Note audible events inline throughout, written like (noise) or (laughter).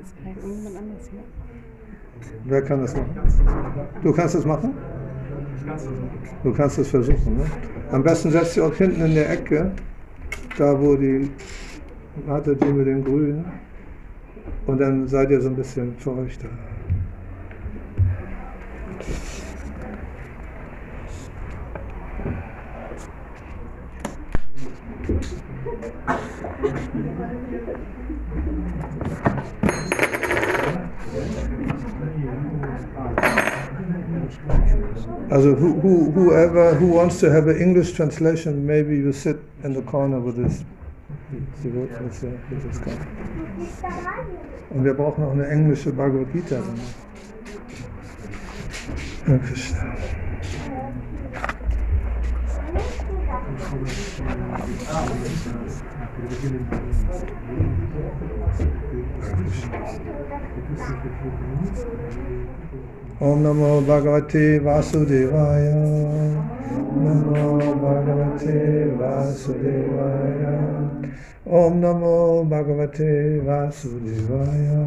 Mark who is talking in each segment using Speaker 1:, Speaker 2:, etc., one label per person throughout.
Speaker 1: Das kann irgendjemand anders machen.
Speaker 2: Wer kann das machen? Du kannst es machen? Du kannst es versuchen. Ne? Am besten setzt ihr euch hinten in der Ecke, da wo die, hatte die mit dem Grün, und dann seid ihr so ein bisschen feuchter. Also who, who, whoever who wants to have an English translation, maybe you sit in the corner with this. Und wir brauchen auch eine englische Bhagavad Gita. Dankeschön. Om Namo Bhagavate Vasudevaya. Namo Bhagavate Vasudevaya. Om Namo Bhagavate Vasudevaya.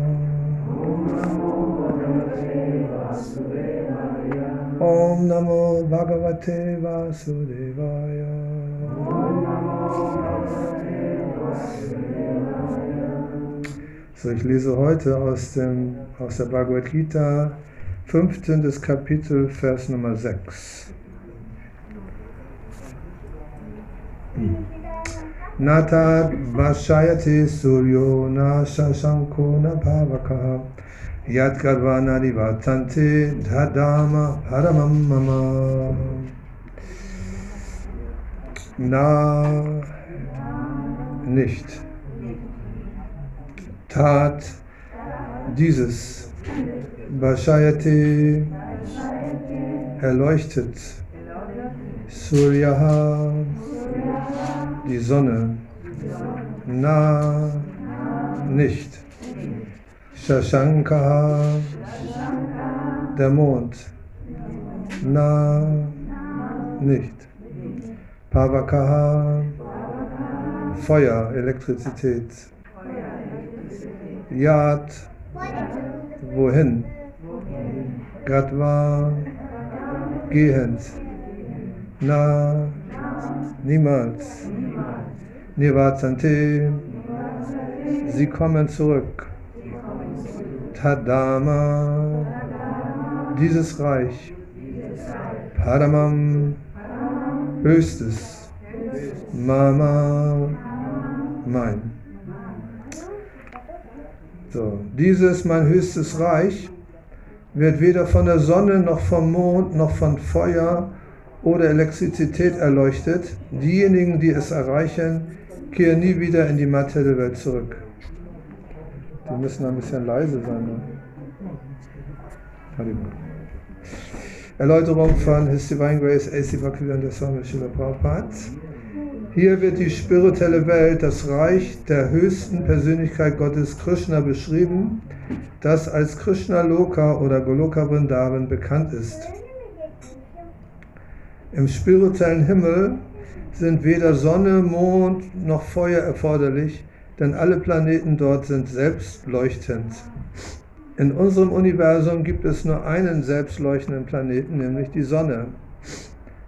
Speaker 2: Om Namo Bhagavate Vasudevaya. So, ich lese heute aus, dem, aus der Bhagavad Gita, 15. Kapitel, Vers Nummer 6. Nata Vashayati Suryo Na Shashanko Na Bhavaka Yat Garvana Nivatante Dhadama Paramam Mama Na nicht Tat dieses Vashayati erleuchtet. Suryaha die Sonne. Na nicht. Shashanka der Mond. Na nicht. Pavakaha Feuer, Elektrizität. Yad wohin? Gatwa gehend. Na niemals. Nivatante sie kommen zurück. Tadama dieses Reich. Paramam höchstes. Mama mein so, dieses mein höchstes Reich wird weder von der Sonne noch vom Mond noch von Feuer oder Elektrizität erleuchtet. Diejenigen, die es erreichen, kehren nie wieder in die materielle Welt zurück. Die müssen ein bisschen leise sein. Ne? Erläuterung von His Divine Grace A.C. Bhaktivedanta Swami Srila Prabhupada. Hier wird die spirituelle Welt, das Reich der höchsten Persönlichkeit Gottes Krishna beschrieben, das als Krishna Loka oder Goloka Vrindavan bekannt ist. Im spirituellen Himmel sind weder Sonne, Mond noch Feuer erforderlich, denn alle Planeten dort sind selbstleuchtend. In unserem Universum gibt es nur einen selbstleuchtenden Planeten, nämlich die Sonne.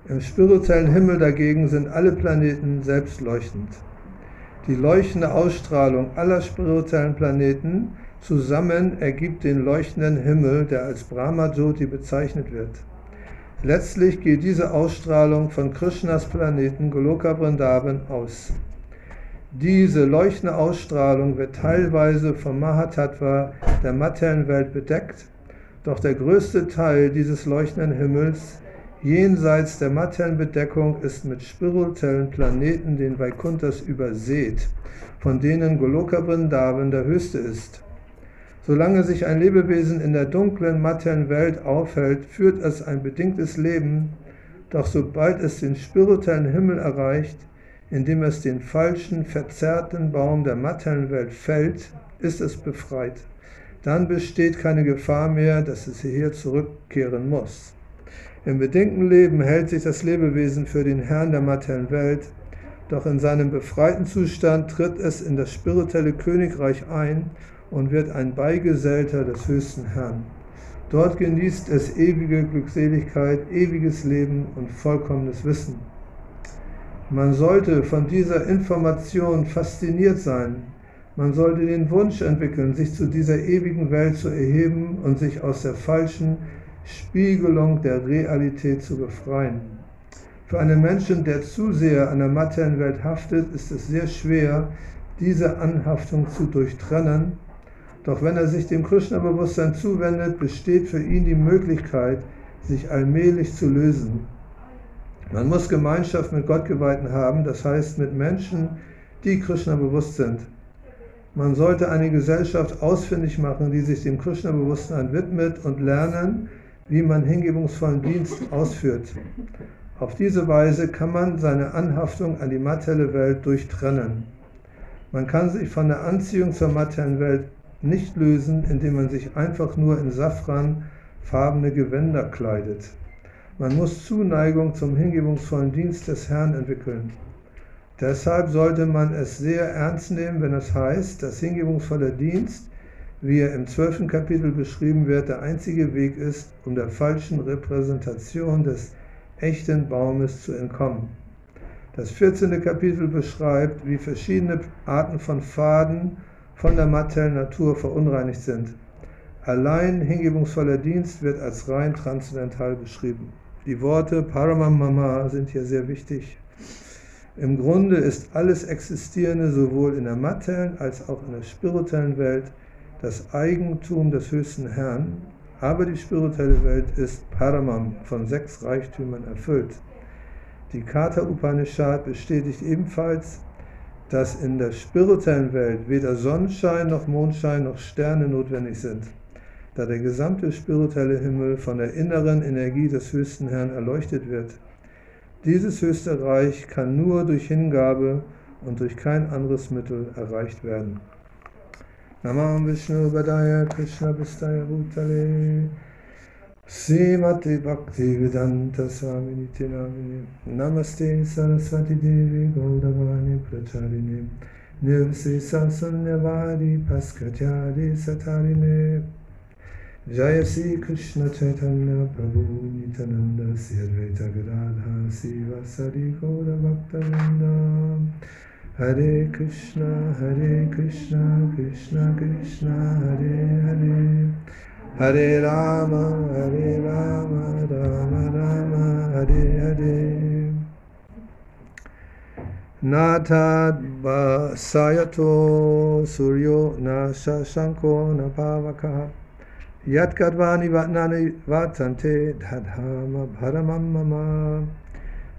Speaker 2: Im spirituellen Himmel dagegen sind alle Planeten selbstleuchtend. Die leuchtende Ausstrahlung aller spirituellen Planeten zusammen ergibt den leuchtenden Himmel, der als Brahma Jyoti bezeichnet wird. Letztlich geht diese Ausstrahlung von Krishnas Planeten Goloka Vrindavan aus. Diese leuchtende Ausstrahlung wird teilweise vom Mahatattva der materiellen Welt bedeckt, doch der größte Teil dieses leuchtenden Himmels jenseits der materiellen Bedeckung ist mit spirituellen Planeten, den Vaikunthas, übersät, von denen Goloka Vrindavan der höchste ist. Solange sich ein Lebewesen in der dunklen materiellen Welt aufhält, führt es ein bedingtes Leben, doch sobald es den spirituellen Himmel erreicht, indem es den falschen, verzerrten Baum der materiellen Welt fällt, ist es befreit. Dann besteht keine Gefahr mehr, dass es hierher zurückkehren muss. Im bedingten Leben hält sich das Lebewesen für den Herrn der materiellen Welt, doch in seinem befreiten Zustand tritt es in das spirituelle Königreich ein und wird ein Beigesellter des höchsten Herrn. Dort genießt es ewige Glückseligkeit, ewiges Leben und vollkommenes Wissen. Man sollte von dieser Information fasziniert sein. Man sollte den Wunsch entwickeln, sich zu dieser ewigen Welt zu erheben und sich aus der falschen Spiegelung der Realität zu befreien. Für einen Menschen, der zu sehr an der materiellen Welt haftet, ist es sehr schwer, diese Anhaftung zu durchtrennen. Doch wenn er sich dem Krishna-Bewusstsein zuwendet, besteht für ihn die Möglichkeit, sich allmählich zu lösen. Man muss Gemeinschaft mit Gottgeweihten haben, das heißt mit Menschen, die Krishna bewusst sind. Man sollte eine Gesellschaft ausfindig machen, die sich dem Krishna-Bewusstsein widmet und lernen, wie man hingebungsvollen Dienst ausführt. Auf diese Weise kann man seine Anhaftung an die materielle Welt durchtrennen. Man kann sich von der Anziehung zur materiellen Welt nicht lösen, indem man sich einfach nur in safranfarbene Gewänder kleidet. Man muss Zuneigung zum hingebungsvollen Dienst des Herrn entwickeln. Deshalb sollte man es sehr ernst nehmen, wenn es heißt, dass hingebungsvoller Dienst wie er im zwölften Kapitel beschrieben wird, der einzige Weg ist, um der falschen Repräsentation des echten Baumes zu entkommen. Das 14. Kapitel beschreibt, wie verschiedene Arten von Faden von der materiellen Natur verunreinigt sind. Allein hingebungsvoller Dienst wird als rein transzendental beschrieben. Die Worte Paramam Mama sind hier sehr wichtig. Im Grunde ist alles Existierende sowohl in der materiellen als auch in der spirituellen Welt das Eigentum des höchsten Herrn, aber die spirituelle Welt ist Paramam von sechs Reichtümern erfüllt. Die Kata Upanishad bestätigt ebenfalls, dass in der spirituellen Welt weder Sonnenschein noch Mondschein noch Sterne notwendig sind, da der gesamte spirituelle Himmel von der inneren Energie des höchsten Herrn erleuchtet wird. Dieses höchste Reich kann nur durch Hingabe und durch kein anderes Mittel erreicht werden. नमः विष्णु बदाय कृष्ण विस्ताय भूतले श्रीमती भक्ति विदंत स्वामी नित्य नामिने नमस्ते सरस्वती देवी गौरवाणी प्रचारिणे निर्विशेष शून्यवारी भास्कचारी सतारिणे जय श्री कृष्ण चैतन्य प्रभु नित्यानंद श्री अद्वैत गदाधा शिव सरी गौरभक्तवृंदा Hare Krishna, Hare Krishna, Krishna Krishna, Hare Hare. Hare Rama, Hare Rama, Rama Rama, Hare Hare. Natad Sayato Suryo Na Shashanko Na Pavaka Yat Gadvani Vatnani Vatante Dadhama Bharamam Mama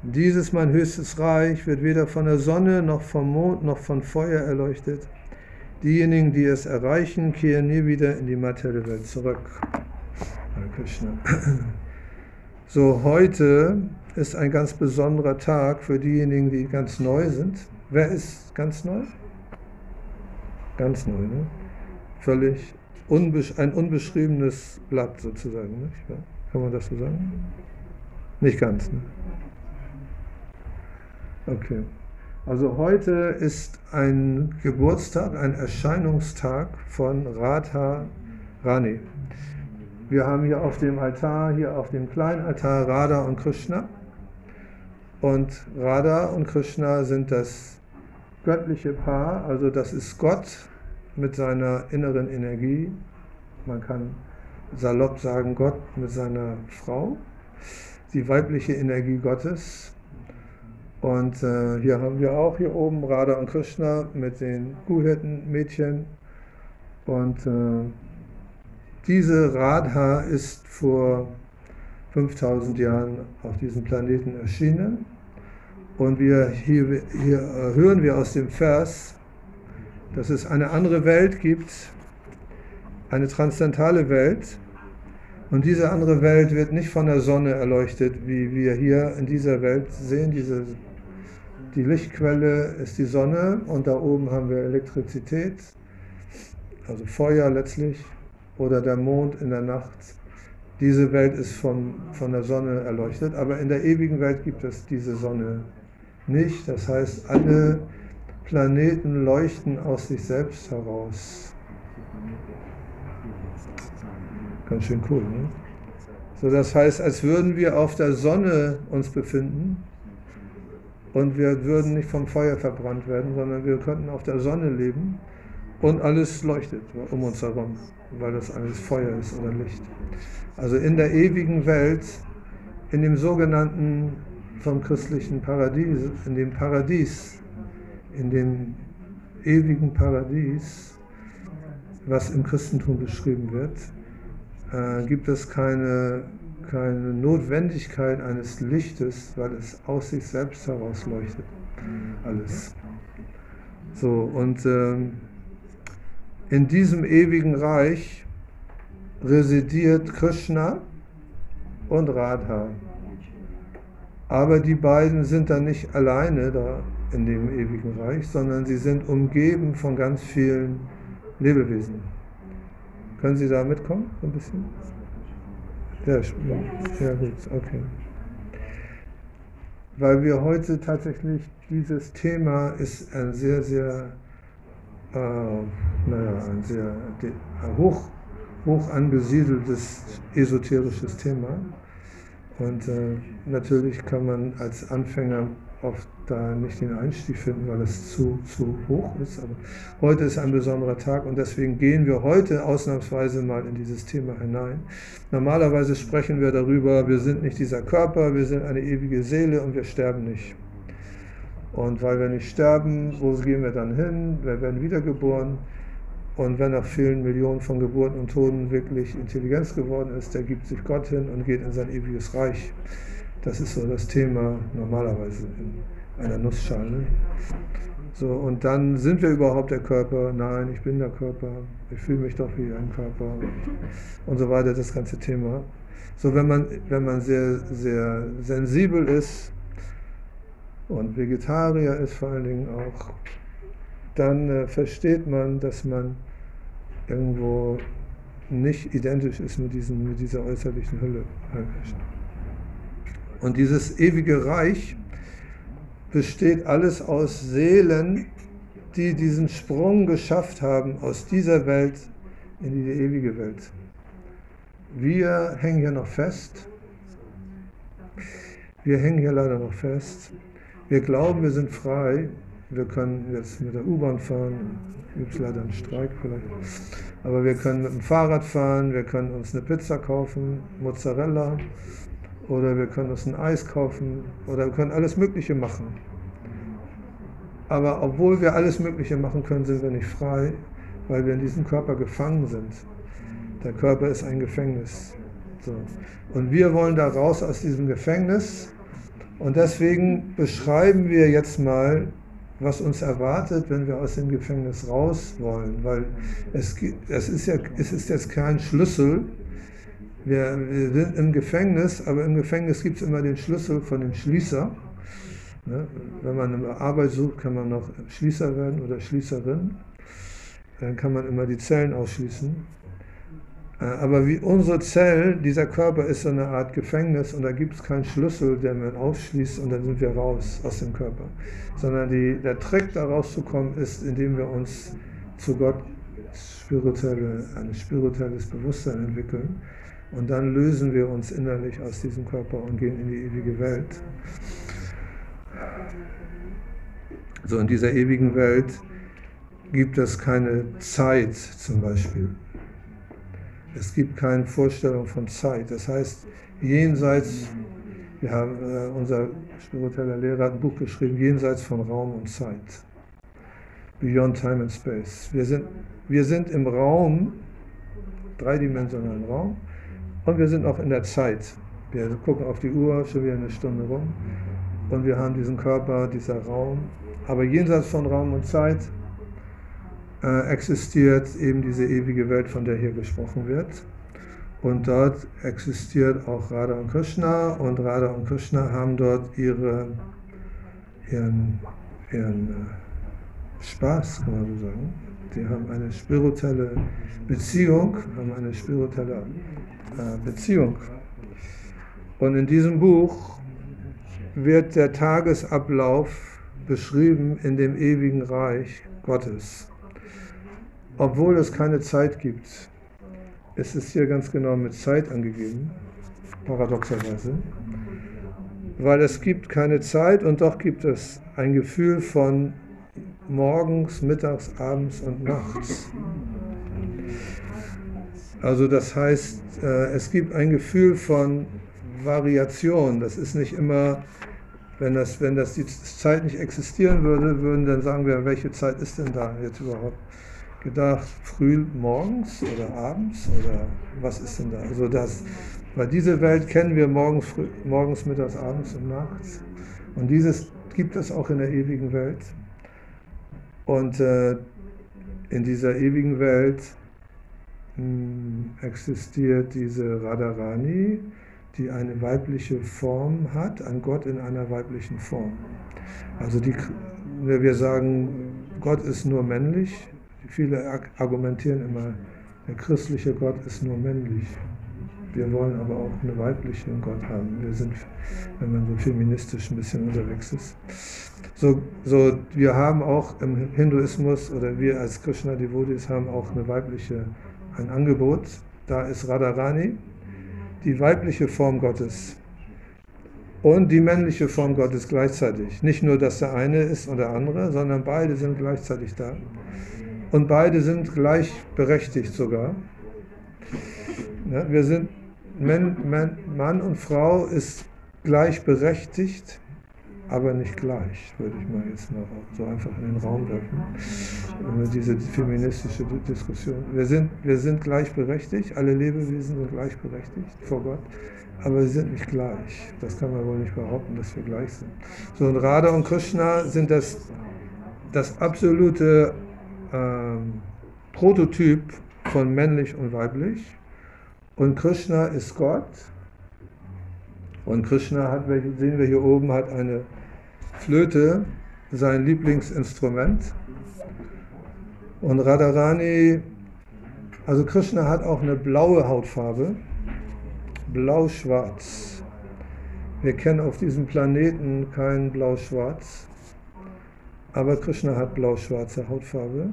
Speaker 2: dieses mein höchstes Reich wird weder von der Sonne noch vom Mond noch von Feuer erleuchtet. Diejenigen, die es erreichen, kehren nie wieder in die materielle Welt zurück. (clears throat) So, heute ist ein ganz besonderer Tag für diejenigen, die ganz neu sind. Wer ist ganz neu? Ganz neu, ne? Völlig unbesch ein unbeschriebenes Blatt sozusagen. Nicht? Kann man das so sagen? Nicht ganz. Ne? Okay. Also heute ist ein Geburtstag, ein Erscheinungstag von Radha Rani. Wir haben hier auf dem Altar, hier auf dem kleinen Altar Radha und Krishna. Und Radha und Krishna sind das göttliche Paar, also das ist Gott mit seiner inneren Energie. Man kann salopp sagen, Gott mit seiner Frau, die weibliche Energie Gottes und äh, hier haben wir auch hier oben Radha und Krishna mit den Kuhhirtenmädchen. Und äh, diese Radha ist vor 5000 Jahren auf diesem Planeten erschienen. Und wir, hier, hier hören wir aus dem Vers, dass es eine andere Welt gibt, eine transzendentale Welt. Und diese andere Welt wird nicht von der Sonne erleuchtet, wie wir hier in dieser Welt sehen, diese die Lichtquelle ist die Sonne und da oben haben wir Elektrizität, also Feuer letztlich, oder der Mond in der Nacht. Diese Welt ist von, von der Sonne erleuchtet, aber in der ewigen Welt gibt es diese Sonne nicht. Das heißt, alle Planeten leuchten aus sich selbst heraus. Ganz schön cool, ne? So, das heißt, als würden wir auf der Sonne uns befinden und wir würden nicht vom Feuer verbrannt werden, sondern wir könnten auf der Sonne leben und alles leuchtet um uns herum, weil das alles Feuer ist oder Licht. Also in der ewigen Welt, in dem sogenannten vom christlichen Paradies, in dem Paradies, in dem ewigen Paradies, was im Christentum beschrieben wird, äh, gibt es keine, keine Notwendigkeit eines Lichtes, weil es aus sich selbst heraus leuchtet. Alles. So, und äh, in diesem ewigen Reich residiert Krishna und Radha. Aber die beiden sind dann nicht alleine da in dem ewigen Reich, sondern sie sind umgeben von ganz vielen Lebewesen. Können Sie da mitkommen, ein bisschen? Ja, ja gut, okay. Weil wir heute tatsächlich, dieses Thema ist ein sehr, sehr, äh, naja, ein sehr hoch, hoch angesiedeltes esoterisches Thema. Und äh, natürlich kann man als Anfänger oft da nicht den Einstieg finden, weil es zu, zu hoch ist. Aber heute ist ein besonderer Tag und deswegen gehen wir heute ausnahmsweise mal in dieses Thema hinein. Normalerweise sprechen wir darüber, wir sind nicht dieser Körper, wir sind eine ewige Seele und wir sterben nicht. Und weil wir nicht sterben, wo gehen wir dann hin? Wir werden wiedergeboren. Und wenn nach vielen Millionen von Geburten und Toten wirklich Intelligenz geworden ist, der gibt sich Gott hin und geht in sein ewiges Reich. Das ist so das Thema normalerweise in einer Nussschale. So, und dann sind wir überhaupt der Körper? Nein, ich bin der Körper. Ich fühle mich doch wie ein Körper. Und so weiter, das ganze Thema. So, wenn man, wenn man sehr, sehr sensibel ist und Vegetarier ist vor allen Dingen auch, dann äh, versteht man, dass man irgendwo nicht identisch ist mit, diesen, mit dieser äußerlichen Hülle. Und dieses ewige Reich besteht alles aus Seelen, die diesen Sprung geschafft haben aus dieser Welt in die ewige Welt. Wir hängen hier noch fest. Wir hängen hier leider noch fest. Wir glauben, wir sind frei. Wir können jetzt mit der U-Bahn fahren. Gibt es leider einen Streik vielleicht. Aber wir können mit dem Fahrrad fahren. Wir können uns eine Pizza kaufen, Mozzarella oder wir können uns ein Eis kaufen oder wir können alles Mögliche machen. Aber obwohl wir alles Mögliche machen können, sind wir nicht frei, weil wir in diesem Körper gefangen sind. Der Körper ist ein Gefängnis. So. Und wir wollen da raus aus diesem Gefängnis. Und deswegen beschreiben wir jetzt mal, was uns erwartet, wenn wir aus dem Gefängnis raus wollen. Weil es, es, ist, ja, es ist jetzt kein Schlüssel, wir, wir, sind im Gefängnis, aber im Gefängnis gibt es immer den Schlüssel von dem Schließer. Ne? Wenn man eine Arbeit sucht, kann man noch Schließer werden oder Schließerin. Dann kann man immer die Zellen ausschließen. Äh, aber wie unsere Zellen, dieser Körper ist so eine Art Gefängnis und da gibt es keinen Schlüssel, der man aufschließt und dann sind wir raus aus dem Körper. Sondern die, der Trick, da rauszukommen, ist, indem wir uns zu Gott spirituelle, ein spirituelles Bewusstsein entwickeln und dann lösen wir uns innerlich aus diesem Körper und gehen in die ewige Welt. So in dieser ewigen Welt gibt es keine Zeit zum Beispiel. Es gibt keine Vorstellung von Zeit. Das heißt, jenseits, wir haben, äh, unser spiritueller Lehrer hat ein Buch geschrieben, jenseits von Raum und Zeit. Beyond Time and Space. Wir sind, wir sind im Raum, dreidimensionalen Raum, und wir sind auch in der Zeit. Wir gucken auf die Uhr, schon wieder eine Stunde rum. Und wir haben diesen Körper, dieser Raum. Aber jenseits von Raum und Zeit äh, existiert eben diese ewige Welt, von der hier gesprochen wird. Und dort existiert auch Radha und Krishna. Und Radha und Krishna haben dort ihre, ihren, ihren äh, Spaß, kann man so sagen. Die haben eine spirituelle Beziehung, haben eine spirituelle Beziehung. Und in diesem Buch wird der Tagesablauf beschrieben in dem ewigen Reich Gottes. obwohl es keine Zeit gibt. Es ist hier ganz genau mit Zeit angegeben, paradoxerweise, weil es gibt keine Zeit und doch gibt es ein Gefühl von morgens, mittags, abends und nachts. Also das heißt, äh, es gibt ein Gefühl von Variation. Das ist nicht immer, wenn das, wenn das die Zeit nicht existieren würde, würden dann sagen wir, welche Zeit ist denn da jetzt überhaupt gedacht? Früh morgens oder abends oder was ist denn da? Also das, weil diese Welt kennen wir morgens, früh, morgens, mittags, abends und nachts. Und dieses gibt es auch in der ewigen Welt. Und äh, in dieser ewigen Welt existiert diese Radharani, die eine weibliche Form hat, an Gott in einer weiblichen Form. Also die, wir sagen, Gott ist nur männlich. Viele argumentieren immer, der christliche Gott ist nur männlich. Wir wollen aber auch eine weibliche Gott haben. Wir sind, wenn man so feministisch ein bisschen unterwegs ist. So, so, wir haben auch im Hinduismus oder wir als Krishna-Devotis haben auch eine weibliche, ein Angebot. Da ist Radharani, die weibliche Form Gottes und die männliche Form Gottes gleichzeitig. Nicht nur, dass der eine ist und der andere, sondern beide sind gleichzeitig da. Und beide sind gleichberechtigt sogar. Ja, wir sind Mann und Frau ist gleichberechtigt aber nicht gleich, würde ich mal jetzt mal so einfach in den Raum werfen. Diese feministische Diskussion. Wir sind, wir sind gleichberechtigt, alle Lebewesen sind gleichberechtigt vor Gott, aber sie sind nicht gleich. Das kann man wohl nicht behaupten, dass wir gleich sind. So, und Radha und Krishna sind das, das absolute ähm, Prototyp von männlich und weiblich. Und Krishna ist Gott und Krishna hat, sehen wir hier oben, hat eine Flöte, sein Lieblingsinstrument. Und Radharani, also Krishna hat auch eine blaue Hautfarbe, blau-schwarz. Wir kennen auf diesem Planeten kein blau-schwarz, aber Krishna hat blau-schwarze Hautfarbe.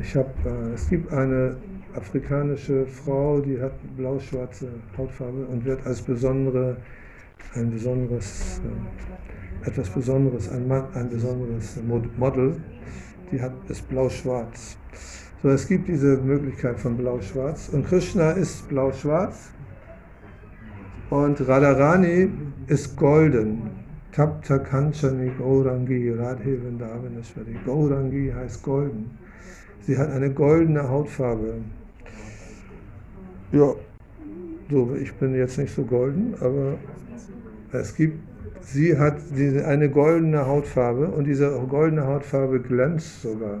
Speaker 2: Ich hab, äh, es gibt eine afrikanische Frau, die hat blau-schwarze Hautfarbe und wird als besondere, ein besonderes, äh, etwas Besonderes, ein, Mann, ein besonderes Model, die hat, ist blau-schwarz. So, es gibt diese Möglichkeit von blau-schwarz und Krishna ist blau-schwarz und Radharani ist golden. Tapta Kanchani Gaurangi Radhe Vrindavaneshwari. Gaurangi heißt golden. Sie hat eine goldene Hautfarbe. Ja, so, ich bin jetzt nicht so golden, aber es gibt, sie hat diese, eine goldene Hautfarbe und diese goldene Hautfarbe glänzt sogar.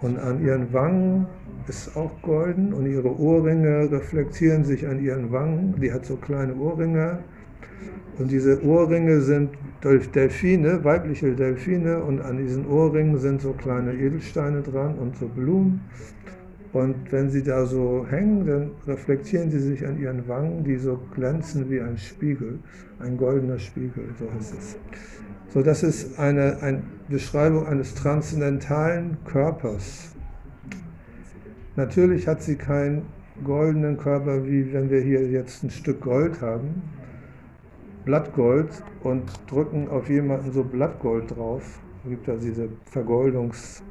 Speaker 2: Und an ihren Wangen ist auch golden und ihre Ohrringe reflektieren sich an ihren Wangen. Die hat so kleine Ohrringe und diese Ohrringe sind Delfine, weibliche Delfine und an diesen Ohrringen sind so kleine Edelsteine dran und so Blumen. Und wenn sie da so hängen, dann reflektieren sie sich an ihren Wangen, die so glänzen wie ein Spiegel, ein goldener Spiegel, so heißt es. So, das ist eine, eine Beschreibung eines transzendentalen Körpers. Natürlich hat sie keinen goldenen Körper, wie wenn wir hier jetzt ein Stück Gold haben, Blattgold, und drücken auf jemanden so Blattgold drauf. Es gibt da diese Vergoldungs-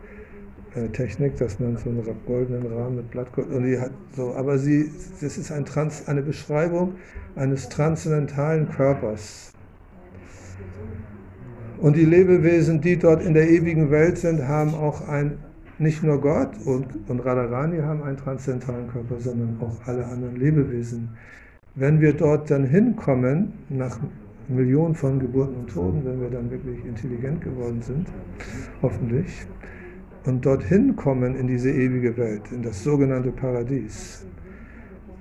Speaker 2: Technik, dass man so einen goldenen Rahmen mit Blattgold und die hat so, aber sie, das ist ein Trans, eine Beschreibung eines transzendentalen Körpers. Und die Lebewesen, die dort in der ewigen Welt sind, haben auch ein, nicht nur Gott und, und Radharani haben einen transzendentalen Körper, sondern auch alle anderen Lebewesen. Wenn wir dort dann hinkommen, nach Millionen von Geburten und Toten, wenn wir dann wirklich intelligent geworden sind, hoffentlich, und dorthin kommen in diese ewige Welt, in das sogenannte Paradies,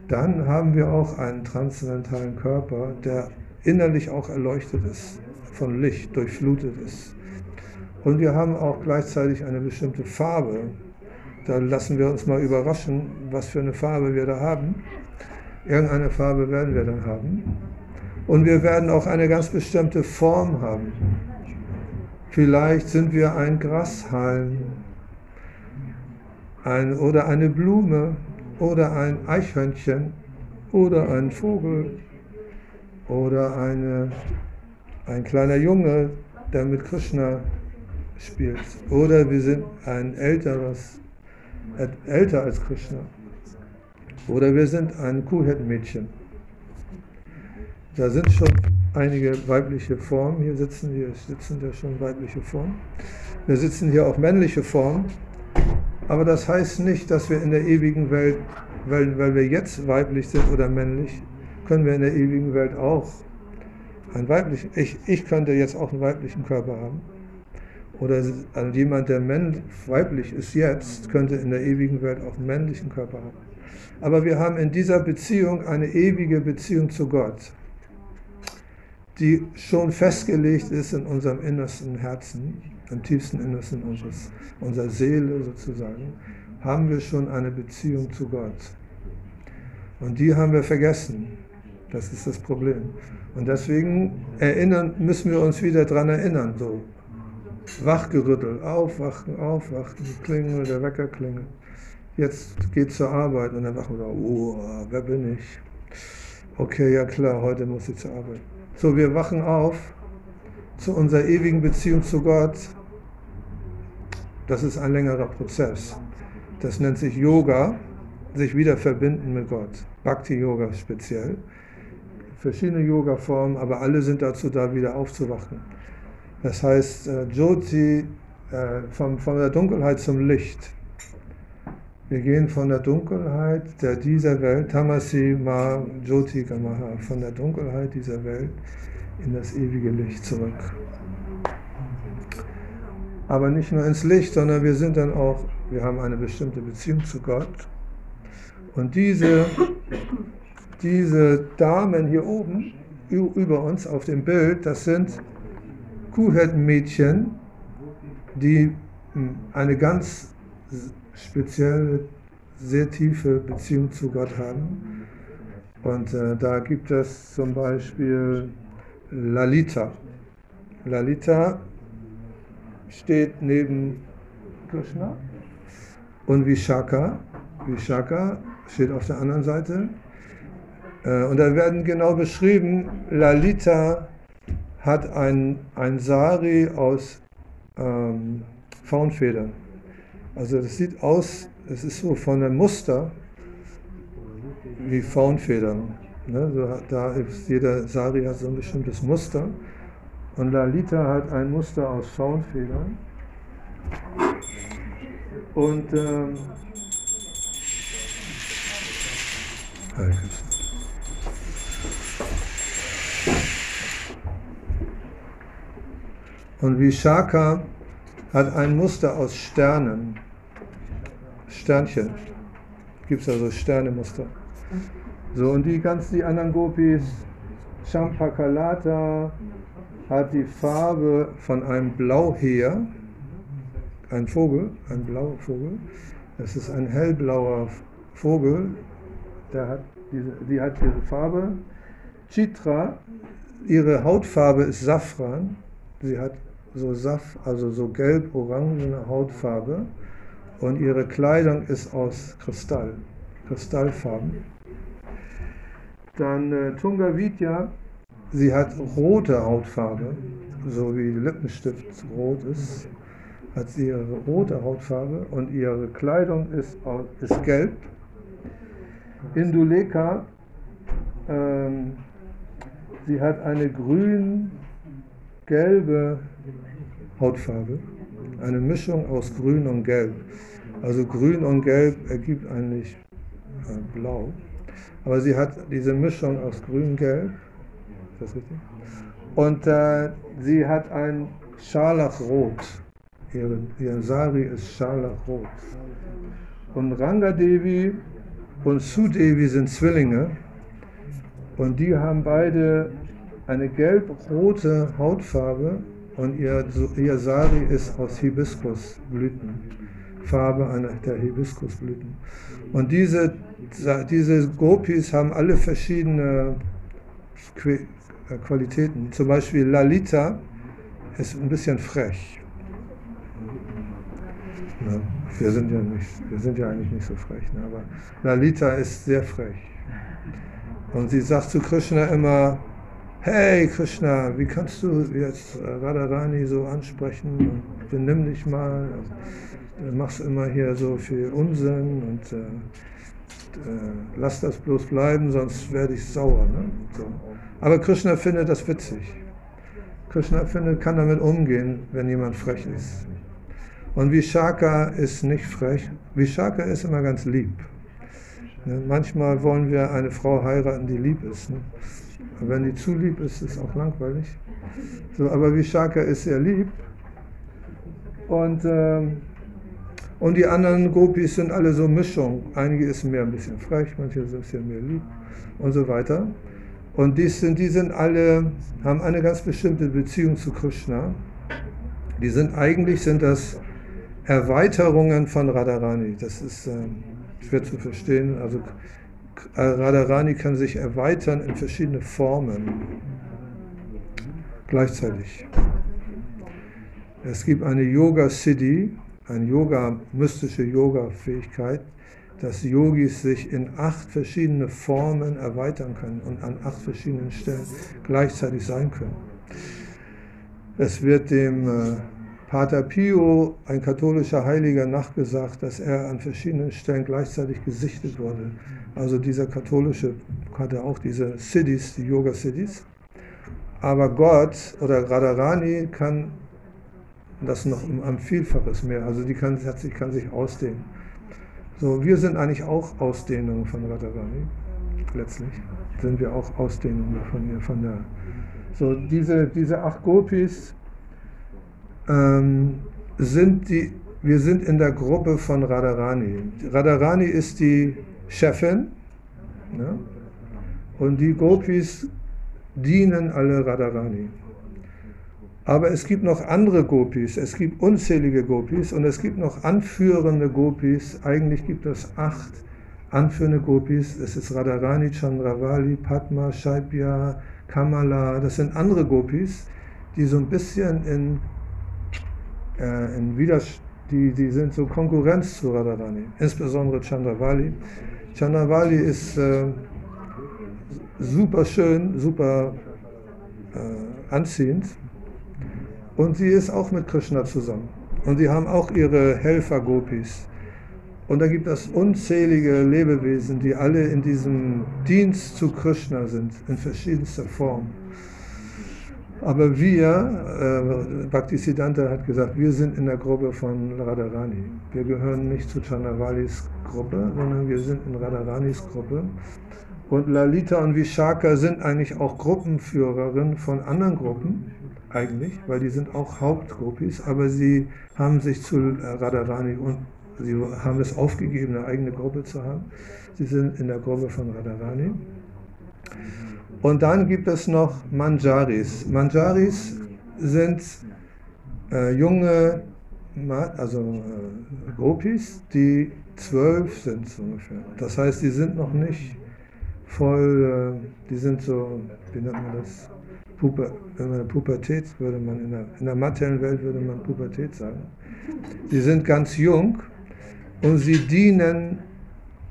Speaker 2: dann haben wir auch einen transzendentalen Körper, der innerlich auch erleuchtet ist, von Licht durchflutet ist. Und wir haben auch gleichzeitig eine bestimmte Farbe. Da lassen wir uns mal überraschen, was für eine Farbe wir da haben. Irgendeine Farbe werden wir dann haben. Und wir werden auch eine ganz bestimmte Form haben. Vielleicht sind wir ein Grashalm ein, oder eine Blume oder ein Eichhörnchen oder ein Vogel oder eine, ein kleiner Junge, der mit Krishna spielt. Oder wir sind ein älteres, älter als Krishna. Oder wir sind ein Kuhhirtenmädchen. Da sind schon einige weibliche Formen. Hier sitzen wir, sitzen da schon weibliche Formen. Wir sitzen hier auch männliche Formen. Aber das heißt nicht, dass wir in der ewigen Welt, weil, weil wir jetzt weiblich sind oder männlich, können wir in der ewigen Welt auch ein weiblichen, ich, ich könnte jetzt auch einen weiblichen Körper haben. Oder also jemand, der männlich, weiblich ist jetzt, könnte in der ewigen Welt auch einen männlichen Körper haben. Aber wir haben in dieser Beziehung eine ewige Beziehung zu Gott, die schon festgelegt ist in unserem innersten Herzen, im tiefsten Innersten unseres, unserer Seele sozusagen, haben wir schon eine Beziehung zu Gott. Und die haben wir vergessen. Das ist das Problem. Und deswegen erinnern, müssen wir uns wieder daran erinnern, so wachgerüttelt, aufwachen, aufwachen, klingel, der Wecker klingelt. Jetzt geht zur Arbeit und dann wachen wir, oh, wer bin ich? Okay, ja klar, heute muss ich zur Arbeit. So, wir wachen auf zu unserer ewigen Beziehung zu Gott. Das ist ein längerer Prozess. Das nennt sich Yoga, sich wieder verbinden mit Gott. Bhakti-Yoga speziell. Verschiedene Yoga-Formen, aber alle sind dazu da, wieder aufzuwachen. Das heißt, äh, Jyoti, äh, von, von der Dunkelheit zum Licht. Wir gehen von der Dunkelheit der dieser Welt, Tamasi Ma Jyoti Gamaha, von der Dunkelheit dieser Welt in das ewige Licht zurück. Aber nicht nur ins Licht, sondern wir sind dann auch, wir haben eine bestimmte Beziehung zu Gott. Und diese, diese Damen hier oben über uns auf dem Bild, das sind Kuhhirtenmädchen, die hm, eine ganz spezielle, sehr tiefe Beziehung zu Gott haben. Und äh, da gibt es zum Beispiel Lalita. Lalita steht neben Krishna und Vishaka. Vishaka steht auf der anderen Seite. Äh, und da werden genau beschrieben, Lalita hat ein, ein Sari aus ähm, Faunfedern. Also das sieht aus, es ist so von einem Muster wie Faunfedern. Ne? So, da ist jeder Sari hat so ein bestimmtes Muster. Und Lalita hat ein Muster aus Faunfedern. Und ähm, Und Vishaka hat ein Muster aus Sternen. Sternchen. Gibt es also Sternemuster. So, und die ganzen die anderen Gopis, Champakalata hat die Farbe von einem Blauheer, ein Vogel, ein blauer Vogel. Das ist ein hellblauer Vogel, der hat diese, die hat diese Farbe. Chitra, ihre Hautfarbe ist Safran. Sie hat so Saft, also so gelb-orangene Hautfarbe und ihre Kleidung ist aus Kristall, Kristallfarben. Dann äh, Tunga sie hat rote Hautfarbe, so wie Lippenstift rot ist, hat sie ihre rote Hautfarbe und ihre Kleidung ist, ist gelb. Induleka, ähm, sie hat eine grün-gelbe Hautfarbe. Eine Mischung aus Grün und Gelb. Also Grün und Gelb ergibt eigentlich äh, Blau. Aber sie hat diese Mischung aus Grün und Gelb. Ist das richtig? Und äh, sie hat ein Scharlachrot. Ihre, ihr Sari ist Scharlachrot. Und Rangadevi und Sudevi sind Zwillinge. Und die haben beide eine gelb-rote Hautfarbe und ihr, ihr Sari ist aus Hibiskusblüten, Farbe einer der Hibiskusblüten. Und diese, diese Gopis haben alle verschiedene äh, Qualitäten. Zum Beispiel Lalita ist ein bisschen frech. Ja. Wir sind ja nicht, wir sind ja eigentlich nicht so frech, ne? aber Lalita ist sehr frech. Und sie sagt zu Krishna immer, hey Krishna, wie kannst du jetzt Radharani so ansprechen und benimm dich mal, machst immer hier so viel Unsinn und äh, äh, lass das bloß bleiben, sonst werde ich sauer. Ne? So. Aber Krishna findet das witzig. Krishna findet, kann damit umgehen, wenn jemand frech ist. Und Vishaka ist nicht frech. Vishaka ist immer ganz lieb. Ne? Manchmal wollen wir eine Frau heiraten, die lieb ist. Ne? Wenn die zu lieb ist, ist es auch langweilig. So, aber Vishaka ist sehr lieb. Und, äh, und die anderen Gopis sind alle so Mischung. Einige ist mehr ein bisschen frech, manche sind ein bisschen mehr lieb und so weiter. Und die sind, die sind alle, haben eine ganz bestimmte Beziehung zu Krishna. Die sind eigentlich sind das Erweiterungen von Radharani. Das ist äh, schwer zu verstehen. Also Radharani kann sich erweitern in verschiedene Formen gleichzeitig. Es gibt eine Yoga-Siddhi, eine Yoga, mystische Yoga-Fähigkeit, dass Yogis sich in acht verschiedene Formen erweitern können und an acht verschiedenen Stellen gleichzeitig sein können. Es wird dem äh, Pater Pio, ein katholischer Heiliger, nachgesagt, dass er an verschiedenen Stellen gleichzeitig gesichtet wurde. Also dieser katholische hatte auch diese Siddhis, die Yoga-Siddhis. Aber Gott oder Radharani kann das noch um ein Vielfaches mehr. Also die kann, kann sich ausdehnen. So, wir sind eigentlich auch Ausdehnungen von Radharani. Letztlich sind wir auch Ausdehnungen von ihr, von der. So, diese, diese acht Gopis ähm, sind die, wir sind in der Gruppe von Radharani. Radharani ist die Chefin ne? und die Gopis dienen alle Radharani. Aber es gibt noch andere Gopis, es gibt unzählige Gopis und es gibt noch anführende Gopis. Eigentlich gibt es acht anführende Gopis. Es ist Radharani, Chandravali, Padma, Shaibya, Kamala. Das sind andere Gopis, die so ein bisschen in äh, in Widerstand, die, die sind so Konkurrenz zu Radharani, insbesondere Chandravali. Chandravali ist äh, super schön, super äh, anziehend und sie ist auch mit Krishna zusammen. Und sie haben auch ihre Helfer-Gopis. Und da gibt es unzählige Lebewesen, die alle in diesem Dienst zu Krishna sind, in verschiedenster Form. Aber wir, äh, Bhaktisiddhanta hat gesagt, wir sind in der Gruppe von Radharani. Wir gehören nicht zu Chanavalis Gruppe, sondern wir sind in Radharanis Gruppe. Und Lalita und Vishaka sind eigentlich auch Gruppenführerinnen von anderen Gruppen, eigentlich, weil die sind auch Hauptgruppis, aber sie haben sich zu Radharani und sie haben es aufgegeben, eine eigene Gruppe zu haben. Sie sind in der Gruppe von Radharani. Und dann gibt es noch Manjaris. Manjaris sind äh, junge, also äh, Gopis, die zwölf sind so ungefähr. Das heißt, die sind noch nicht voll, äh, die sind so, wie nennt man das? Puber, Pubertät würde man in der, in der materiellen Welt würde man Pubertät sagen. Sie sind ganz jung und sie dienen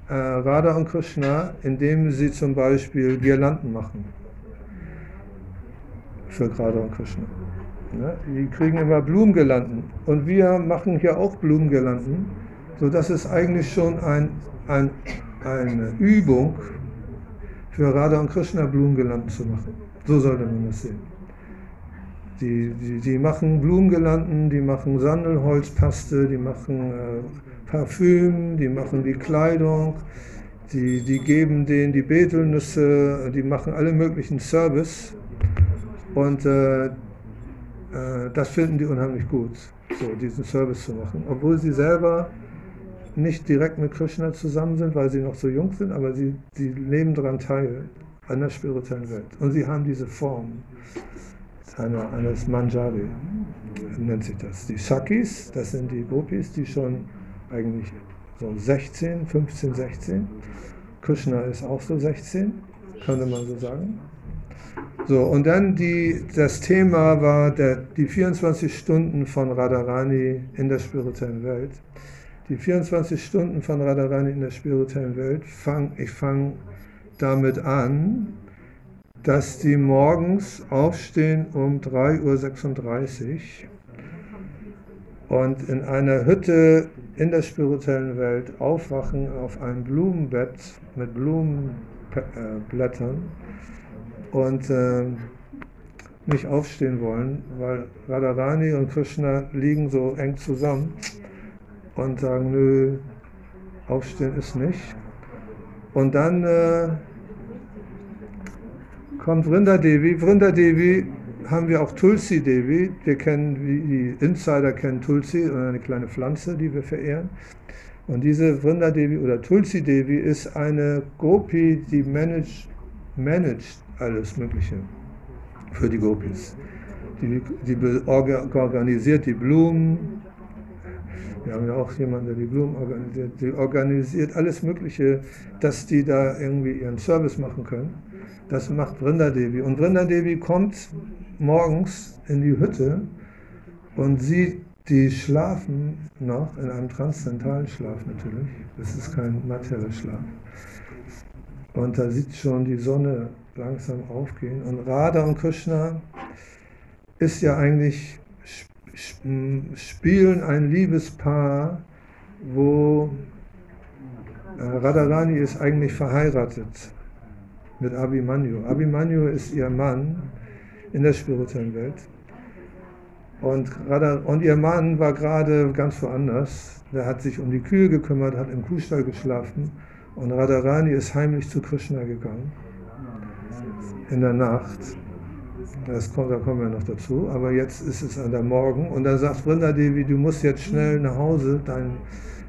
Speaker 2: äh, Radha und Krishna, indem sie zum Beispiel Girlanden machen für Radha und Krishna. Ja, die kriegen immer Blumengirlanden und wir machen hier auch Blumengirlanden, so das ist eigentlich schon ein, ein, eine Übung für Radha und Krishna Blumengirlanden zu machen. So sollte man das sehen. Die, die, die machen Blumengirlanden, die machen Sandelholzpaste, die machen äh, Parfüm, die machen die Kleidung, die, die geben denen die Betelnüsse, die machen alle möglichen Service. Und äh, äh, das finden die unheimlich gut, so diesen Service zu machen. Obwohl sie selber nicht direkt mit Krishna zusammen sind, weil sie noch so jung sind, aber sie, sie nehmen daran teil, an der spirituellen Welt. Und sie haben diese Form einer, eines Manjari, nennt sich das. Die Shakis, das sind die Gopis, die schon eigentlich so 16, 15, 16. Krishna ist auch so 16, könnte man so sagen. So, und dann die, das Thema war der, die 24 Stunden von Radharani in der spirituellen Welt. Die 24 Stunden von Radharani in der spirituellen Welt, fang, ich fange damit an, dass die morgens aufstehen um 3.36 Uhr und in einer Hütte in der spirituellen Welt aufwachen auf einem Blumenbett mit Blumenblättern und äh, nicht aufstehen wollen, weil Radharani und Krishna liegen so eng zusammen und sagen, nö, aufstehen ist nicht. Und dann äh, kommt Vrinda Devi. Vrinda Devi haben wir auch Tulsi Devi. Wir kennen, die Insider kennen Tulsi, eine kleine Pflanze, die wir verehren. Und diese Vrinda Devi oder Tulsi Devi ist eine Gopi, die managt, managt alles Mögliche für die Gopis. Die, die organisiert die Blumen. Wir haben ja auch jemanden, der die Blumen organisiert. Die organisiert alles Mögliche, dass die da irgendwie ihren Service machen können. Das macht Vrinda Devi. Und Vrinda Devi kommt morgens in die Hütte und sieht, die schlafen noch in einem transzendentalen Schlaf natürlich. Das ist kein materieller Schlaf. Und da sieht schon die Sonne langsam aufgehen. Und Radha und Krishna ist ja eigentlich, spielen ein Liebespaar, wo äh, Radharani ist eigentlich verheiratet mit Abhimanyu. Abhimanyu ist ihr Mann in der spirituellen Welt. Und, Radha, und ihr Mann war gerade ganz woanders. Der hat sich um die Kühe gekümmert, hat im Kuhstall geschlafen. Und Radharani ist heimlich zu Krishna gegangen in der Nacht. Das kommt, da kommen wir noch dazu. Aber jetzt ist es an der Morgen und da sagt Vrinda Devi, du musst jetzt schnell nach Hause. Dein,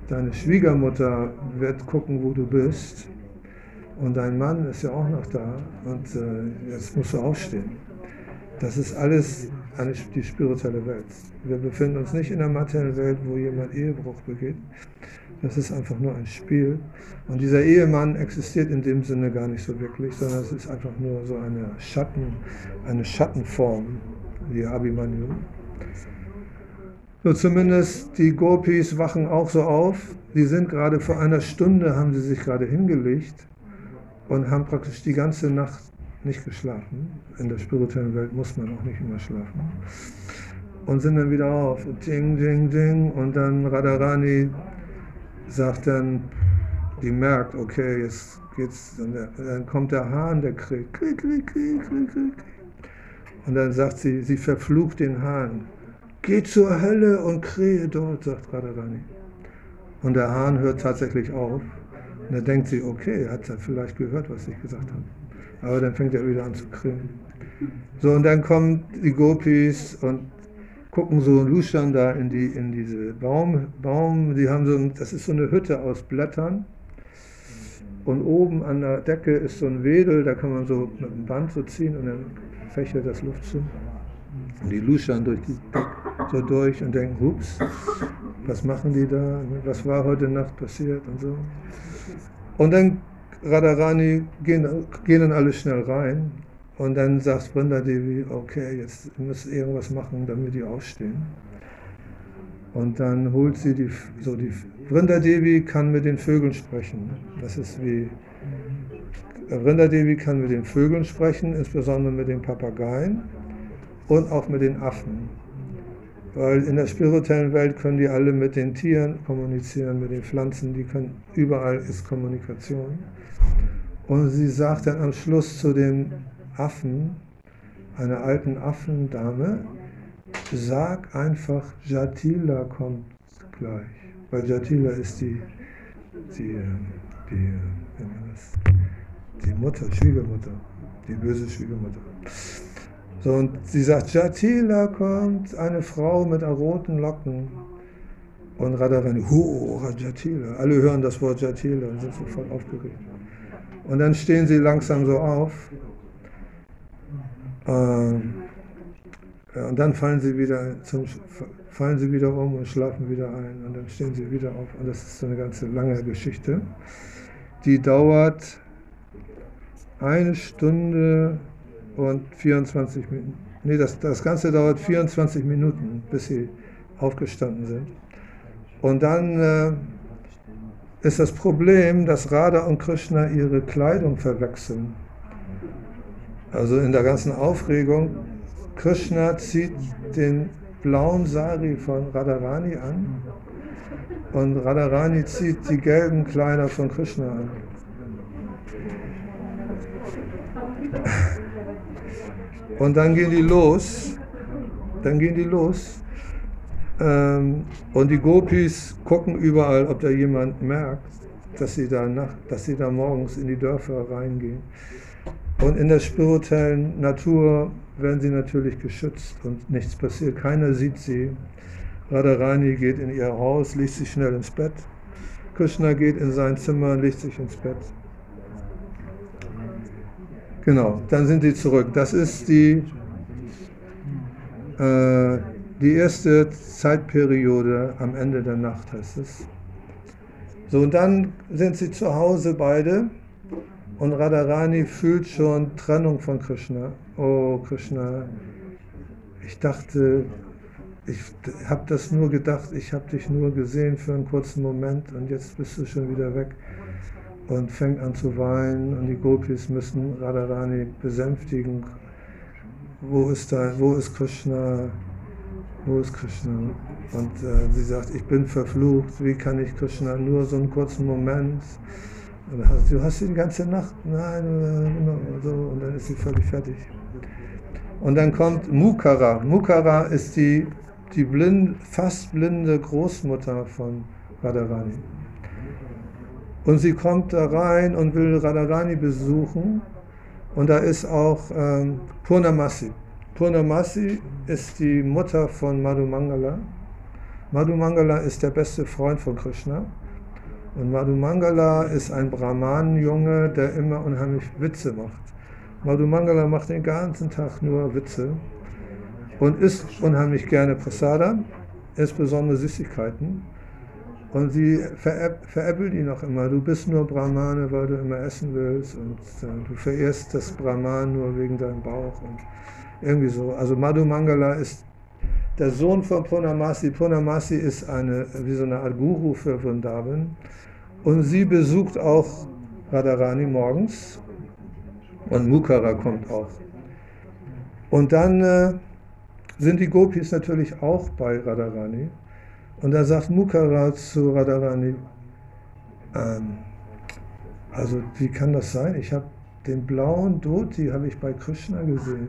Speaker 2: deine Schwiegermutter wird gucken, wo du bist. Und dein Mann ist ja auch noch da. Und äh, jetzt musst du aufstehen. Das ist alles eine, die spirituelle Welt. Wir befinden uns nicht in der materiellen Welt, wo jemand Ehebruch begeht, das ist einfach nur ein Spiel. Und dieser Ehemann existiert in dem Sinne gar nicht so wirklich, sondern es ist einfach nur so eine Schatten, eine Schattenform, wie Abhimanyu. So zumindest die Gopis wachen auch so auf. Die sind gerade vor einer Stunde, haben sie sich gerade hingelegt und haben praktisch die ganze Nacht nicht geschlafen. In der spirituellen Welt muss man auch nicht immer schlafen. Und sind dann wieder auf. Ding, ding, ding. Und dann Radharani sagt dann, die merkt, okay, jetzt geht's, dann kommt der Hahn, der kriegt, krieg, krieg, krieg, krieg, krieg. Und dann sagt sie, sie verflucht den Hahn. Geh zur Hölle und krähe dort, sagt Radharani. Und der Hahn hört tatsächlich auf. Und dann denkt sie, okay, hat er vielleicht gehört, was ich gesagt habe. Aber dann fängt er wieder an zu krähen. So, und dann kommen die Gopis und gucken so luschern da in, die, in diese Baum, Baum, die haben so ein, das ist so eine Hütte aus Blättern und oben an der Decke ist so ein Wedel, da kann man so mit dem Band so ziehen und dann fächert das Luft zu. Und die luschern durch die so durch und denken, hups, was machen die da, was war heute Nacht passiert und so. Und dann Radharani gehen, gehen dann alle schnell rein und dann sagt Brinda Devi, okay, jetzt muss irgendwas machen, damit die aufstehen. Und dann holt sie die, so die, Brinda Devi kann mit den Vögeln sprechen. Das ist wie, Brinda Devi kann mit den Vögeln sprechen, insbesondere mit den Papageien und auch mit den Affen. Weil in der spirituellen Welt können die alle mit den Tieren kommunizieren, mit den Pflanzen, die können, überall ist Kommunikation. Und sie sagt dann am Schluss zu dem Affen, einer alten Affendame, sag einfach, Jatila kommt gleich. Weil Jatila ist die, die, die, die Mutter, Schwiegermutter, die böse Schwiegermutter. So, und sie sagt, Jatila kommt, eine Frau mit roten Locken. Und Radharani, hu, Jatila. Alle hören das Wort Jatila und sind sofort aufgeregt. Und dann stehen sie langsam so auf ähm, und dann fallen sie wieder zum, fallen sie wieder um und schlafen wieder ein und dann stehen sie wieder auf. Und das ist so eine ganze lange Geschichte. Die dauert eine Stunde und 24 Minuten. Nee, das, das Ganze dauert 24 Minuten, bis sie aufgestanden sind. Und dann äh, ist das Problem, dass Radha und Krishna ihre Kleidung verwechseln. Also in der ganzen Aufregung, Krishna zieht den blauen Sari von Radharani an und Radharani zieht die gelben Kleider von Krishna an. Und dann gehen die los, dann gehen die los ähm, und die Gopis gucken überall, ob da jemand merkt, dass sie da, nach, dass sie da morgens in die Dörfer reingehen. Und in der spirituellen Natur werden sie natürlich geschützt und nichts passiert. Keiner sieht sie. Radharani geht in ihr Haus, legt sich schnell ins Bett. Krishna geht in sein Zimmer, legt sich ins Bett. Genau, dann sind sie zurück. Das ist die, äh, die erste Zeitperiode am Ende der Nacht, heißt es. So, und dann sind sie zu Hause beide und Radharani fühlt schon Trennung von Krishna. Oh Krishna, ich dachte, ich habe das nur gedacht, ich habe dich nur gesehen für einen kurzen Moment und jetzt bist du schon wieder weg und fängt an zu weinen und die Gopis müssen Radharani besänftigen. Wo ist da, wo ist Krishna? Wo ist Krishna? Und äh, sie sagt, ich bin verflucht, wie kann ich Krishna nur so einen kurzen Moment? Und du hast sie die ganze Nacht, nein, äh, so, und dann ist sie völlig fertig. Und dann kommt Mukara. Mukara ist die, die blind, fast blinde Großmutter von Radharani. Und sie kommt da rein und will Radharani besuchen. Und da ist auch ähm, Purnamasi. Purnamasi ist die Mutter von Madhu Mangala. Madhu Mangala ist der beste Freund von Krishna. Und Madhu Mangala ist ein Brahman-Junge, der immer unheimlich Witze macht. Madhu Mangala macht den ganzen Tag nur Witze und isst unheimlich gerne Prasada, insbesondere Süßigkeiten. Und sie veräppelt ihn auch immer. Du bist nur Brahmane, weil du immer essen willst und äh, du verehrst das Brahman nur wegen deinem Bauch und irgendwie so. Also Madhu Mangala ist der Sohn von Purnamasi. Purnamasi ist eine, wie so eine Art Guru für Vrindavan. Und sie besucht auch Radharani morgens und Mukara kommt auch. Und dann äh, sind die Gopis natürlich auch bei Radharani. Und da sagt Mukara zu Radharani, ähm, also wie kann das sein? Ich habe den blauen Dhoti habe ich bei Krishna gesehen.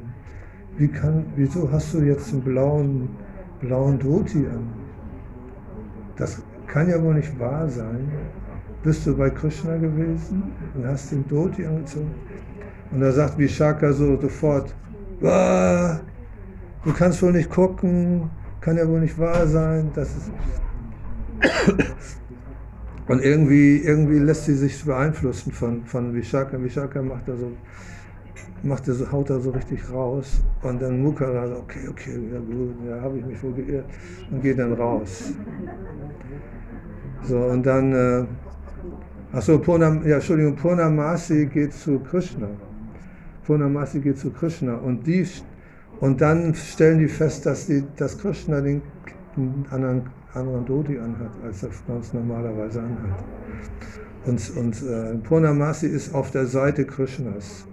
Speaker 2: Wie kann, wieso hast du jetzt einen blauen, blauen Dhoti an? Das kann ja wohl nicht wahr sein. Bist du bei Krishna gewesen und hast den Dhoti angezogen? Und da sagt Vishaka so sofort, du kannst wohl nicht gucken, kann ja wohl nicht wahr sein. Das ist und irgendwie, irgendwie lässt sie sich beeinflussen von, von Vishaka. Vishaka macht da so, macht er so, haut da so richtig raus. Und dann Mukara so, okay, okay, ja gut, ja, habe ich mich wohl geirrt. Und geht dann raus. So, und dann, äh, achso, Purnam, ja, Entschuldigung, Purnamasi geht zu Krishna. Purnamasi geht zu Krishna. Und die und dann stellen die fest, dass, die, dass Krishna den anderen, anderen Dhoti anhat, als er sonst normalerweise anhat. Und, und äh, Purnamasi ist auf der Seite Krishnas.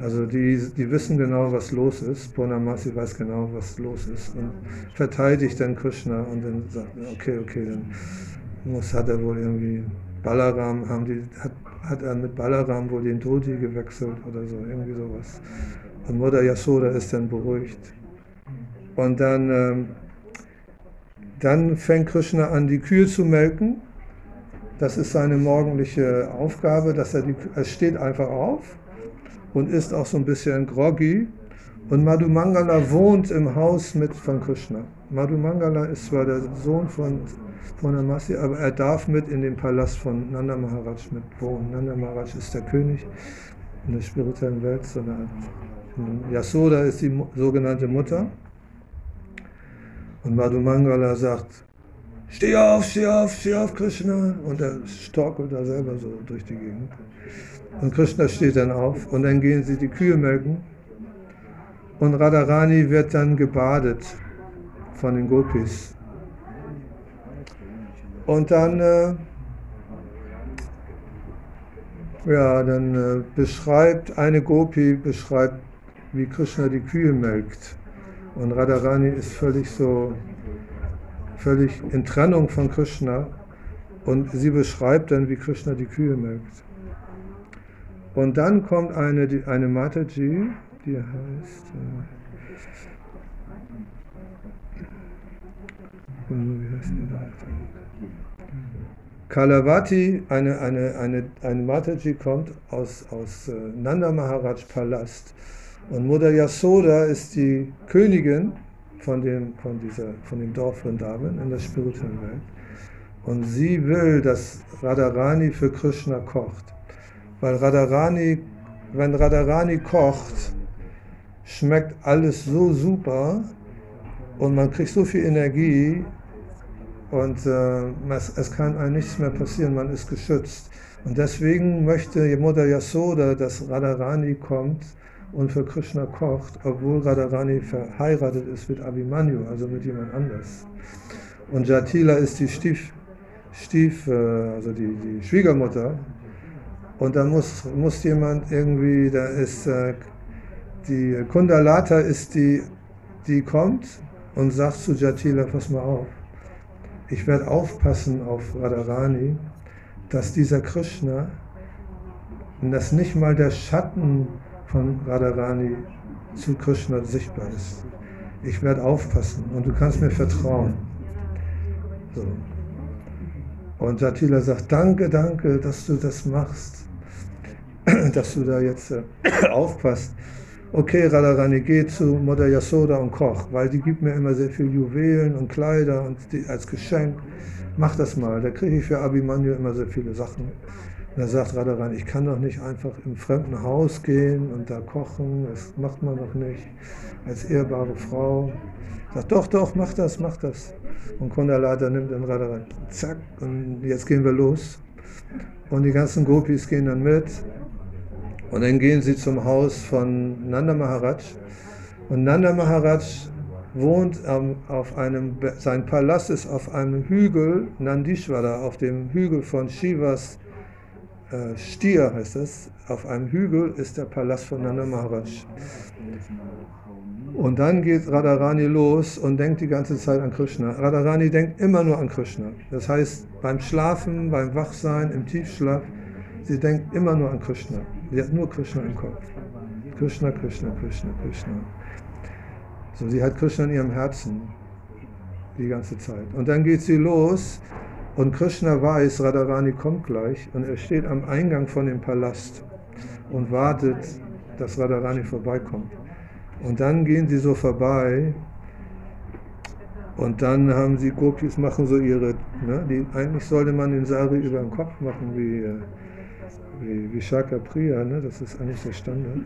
Speaker 2: Also die, die wissen genau, was los ist. Purnamasi weiß genau, was los ist und verteidigt dann Krishna und dann sagt, okay, okay, dann muss, hat er wohl irgendwie Balaram, haben die, hat, hat er mit Balaram wohl den Dhoti gewechselt oder so, irgendwie sowas. Und Mutter Yasoda ist dann beruhigt. Und dann, ähm, dann fängt Krishna an, die Kühe zu melken. Das ist seine morgendliche Aufgabe, dass er die, er steht einfach auf und ist auch so ein bisschen groggy. Und Madhumangala wohnt im Haus mit von Krishna. Madhumangala ist zwar der Sohn von, von Amasi, aber er darf mit in den Palast von Nanda Maharaj mit wohnen. Nanda Maharaj ist der König in der spirituellen Welt, so eine Yasoda ist die sogenannte Mutter. Und Madhumangala sagt, steh auf, steh auf, steh auf, Krishna. Und er storkelt da selber so durch die Gegend. Und Krishna steht dann auf und dann gehen sie die Kühe melken. Und Radharani wird dann gebadet von den Gopis. Und dann, äh, ja, dann äh, beschreibt eine Gopi, beschreibt, wie Krishna die Kühe melkt. Und Radharani ist völlig so, völlig in Trennung von Krishna. Und sie beschreibt dann, wie Krishna die Kühe melkt. Und dann kommt eine, eine Mataji, die heißt. Äh, wie heißt die? Kalavati, eine, eine, eine, eine Mataji kommt aus, aus äh, Nanda Maharaj Palast. Und Mutter Yasoda ist die Königin von dem, von dieser, von dem Dorf Vrindavan in der spirituellen Welt. Und sie will, dass Radharani für Krishna kocht. Weil Radharani, wenn Radharani kocht, schmeckt alles so super und man kriegt so viel Energie und äh, es, es, kann einem nichts mehr passieren, man ist geschützt. Und deswegen möchte Mutter Yasoda, dass Radharani kommt und für Krishna kocht, obwohl Radharani verheiratet ist mit Abhimanyu, also mit jemand anders. Und Jatila ist die Stief, Stief äh, also die, die Schwiegermutter. Und da muss, muss jemand irgendwie, da ist äh, die Kundalata ist die, die kommt und sagt zu Jatila, pass mal auf, ich werde aufpassen auf Radharani, dass dieser Krishna, dass nicht mal der Schatten von Radharani zu Krishna sichtbar ist. Ich werde aufpassen und du kannst mir vertrauen. So. Und Jatila sagt, danke, danke, dass du das machst, (clears throat) dass du da jetzt äh, (clears throat) aufpasst okay, Radharani, geh zu Mutter Yasoda und koch, weil die gibt mir immer sehr viel Juwelen und Kleider und die, als Geschenk. Mach das mal, da kriege ich für Abhimanyu immer sehr viele Sachen. Dann sagt Radharani, ich kann doch nicht einfach im fremden Haus gehen und da kochen, das macht man doch nicht als ehrbare Frau. Sagt, doch, doch, mach das, mach das. Und Kundalata nimmt dann Radharani, zack, und jetzt gehen wir los. Und die ganzen Gopis gehen dann mit und dann gehen sie zum Haus von Nanda Maharaj. Und Nanda Maharaj wohnt ähm, auf einem, sein Palast ist auf einem Hügel, Nandishvara, auf dem Hügel von Shivas äh, Stier heißt es. Auf einem Hügel ist der Palast von Nanda Maharaj. Und dann geht Radharani los und denkt die ganze Zeit an Krishna. Radharani denkt immer nur an Krishna. Das heißt, beim Schlafen, beim Wachsein, im Tiefschlaf, sie denkt immer nur an Krishna. Sie hat nur Krishna im Kopf. Krishna, Krishna, Krishna, Krishna. So, sie hat Krishna in ihrem Herzen die ganze Zeit. Und dann geht sie los und Krishna weiß, Radharani kommt gleich und er steht am Eingang von dem Palast und wartet, dass Radharani vorbeikommt. Und dann gehen sie so vorbei und dann haben sie Gopis machen so ihre, ne, die, eigentlich sollte man den Sari über den Kopf machen, wie äh, wie, wie Shaka Priya, ne? das ist eigentlich der Standard.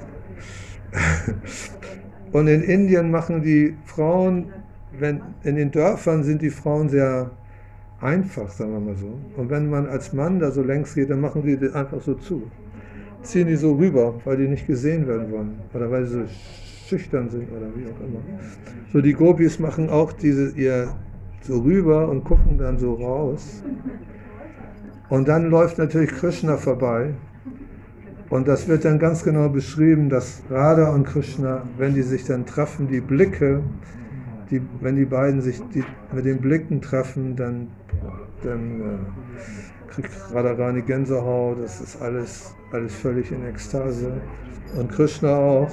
Speaker 2: (laughs) Und in Indien machen die Frauen, wenn, in den Dörfern sind die Frauen sehr einfach, sagen wir mal so. Und wenn man als Mann da so längs geht, dann machen die das einfach so zu. Ziehen die so rüber, weil die nicht gesehen werden wollen. Oder weil sie so schüchtern sind oder wie auch immer. So die Gopis machen auch diese, ihr so rüber und gucken dann so raus. Und dann läuft natürlich Krishna vorbei. Und das wird dann ganz genau beschrieben, dass Radha und Krishna, wenn die sich dann treffen, die Blicke, die, wenn die beiden sich die, mit den Blicken treffen, dann, dann äh, kriegt Radharani Gänsehaut, das ist alles, alles völlig in Ekstase. Und Krishna auch.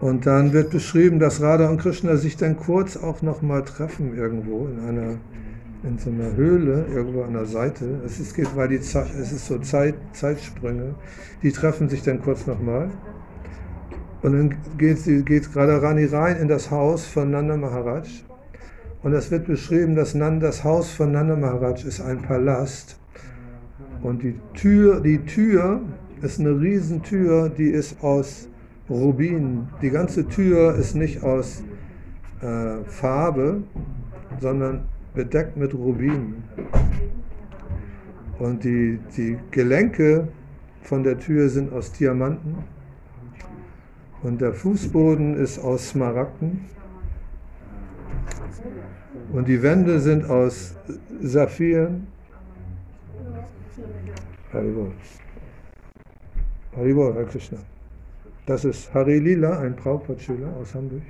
Speaker 2: Und dann wird beschrieben, dass Radha und Krishna sich dann kurz auch nochmal treffen irgendwo in einer in so einer Höhle irgendwo an der Seite. Es ist, geht, weil die es ist so Zeit, Zeitsprünge. Die treffen sich dann kurz nochmal. Und dann geht, sie, geht Radharani rein in das Haus von Nanda Maharaj. Und es wird beschrieben, dass das Haus von Nanda Maharaj ist ein Palast. Und die Tür, die Tür ist eine Riesentür, die ist aus Rubin. Die ganze Tür ist nicht aus äh, Farbe, sondern bedeckt mit Rubin. Und die, die Gelenke von der Tür sind aus Diamanten. Und der Fußboden ist aus Smaragden. Und die Wände sind aus Saphiren. Haribol. Haribol, Herr Krishna. Das ist Hari Lila, ein Prabhupada-Schüler aus Hamburg.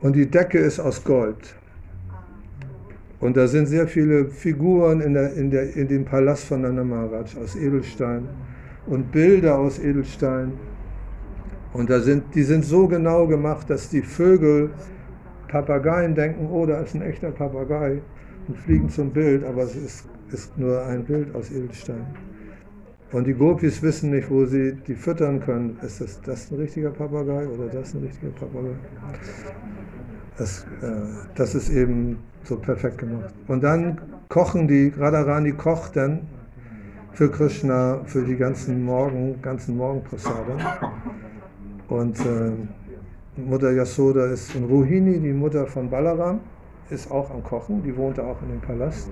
Speaker 2: Und die Decke ist aus Gold. Und da sind sehr viele Figuren in, der, in, der, in dem Palast von Nanda Maharaj aus Edelstein und Bilder aus Edelstein. Und da sind, die sind so genau gemacht, dass die Vögel Papageien denken, oh, da ist ein echter Papagei und fliegen zum Bild, aber es ist, ist nur ein Bild aus Edelstein. Und die Gopis wissen nicht, wo sie die füttern können. Ist das, das ein richtiger Papagei oder das ein richtiger Papagei? Das, äh, das ist eben so perfekt gemacht. Und dann kochen die, Radharani kocht dann für Krishna, für die ganzen Morgen, ganzen Morgenprasade. Und äh, Mutter Yasoda ist in Rohini, die Mutter von Balaram, ist auch am Kochen, die wohnte auch in dem Palast.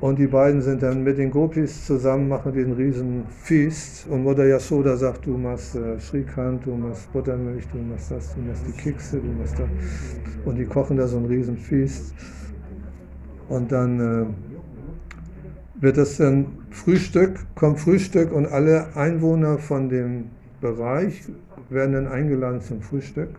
Speaker 2: Und die beiden sind dann mit den Gopis zusammen, machen den riesen Feast. Und Mutter Yasoda sagt, du machst äh, Shrikant, du machst Buttermilch, du machst das, du machst die Kekse, du machst das. Und die kochen da so ein riesen Feast. Und dann äh, wird das dann Frühstück, kommt Frühstück und alle Einwohner von dem Bereich werden dann eingeladen zum Frühstück.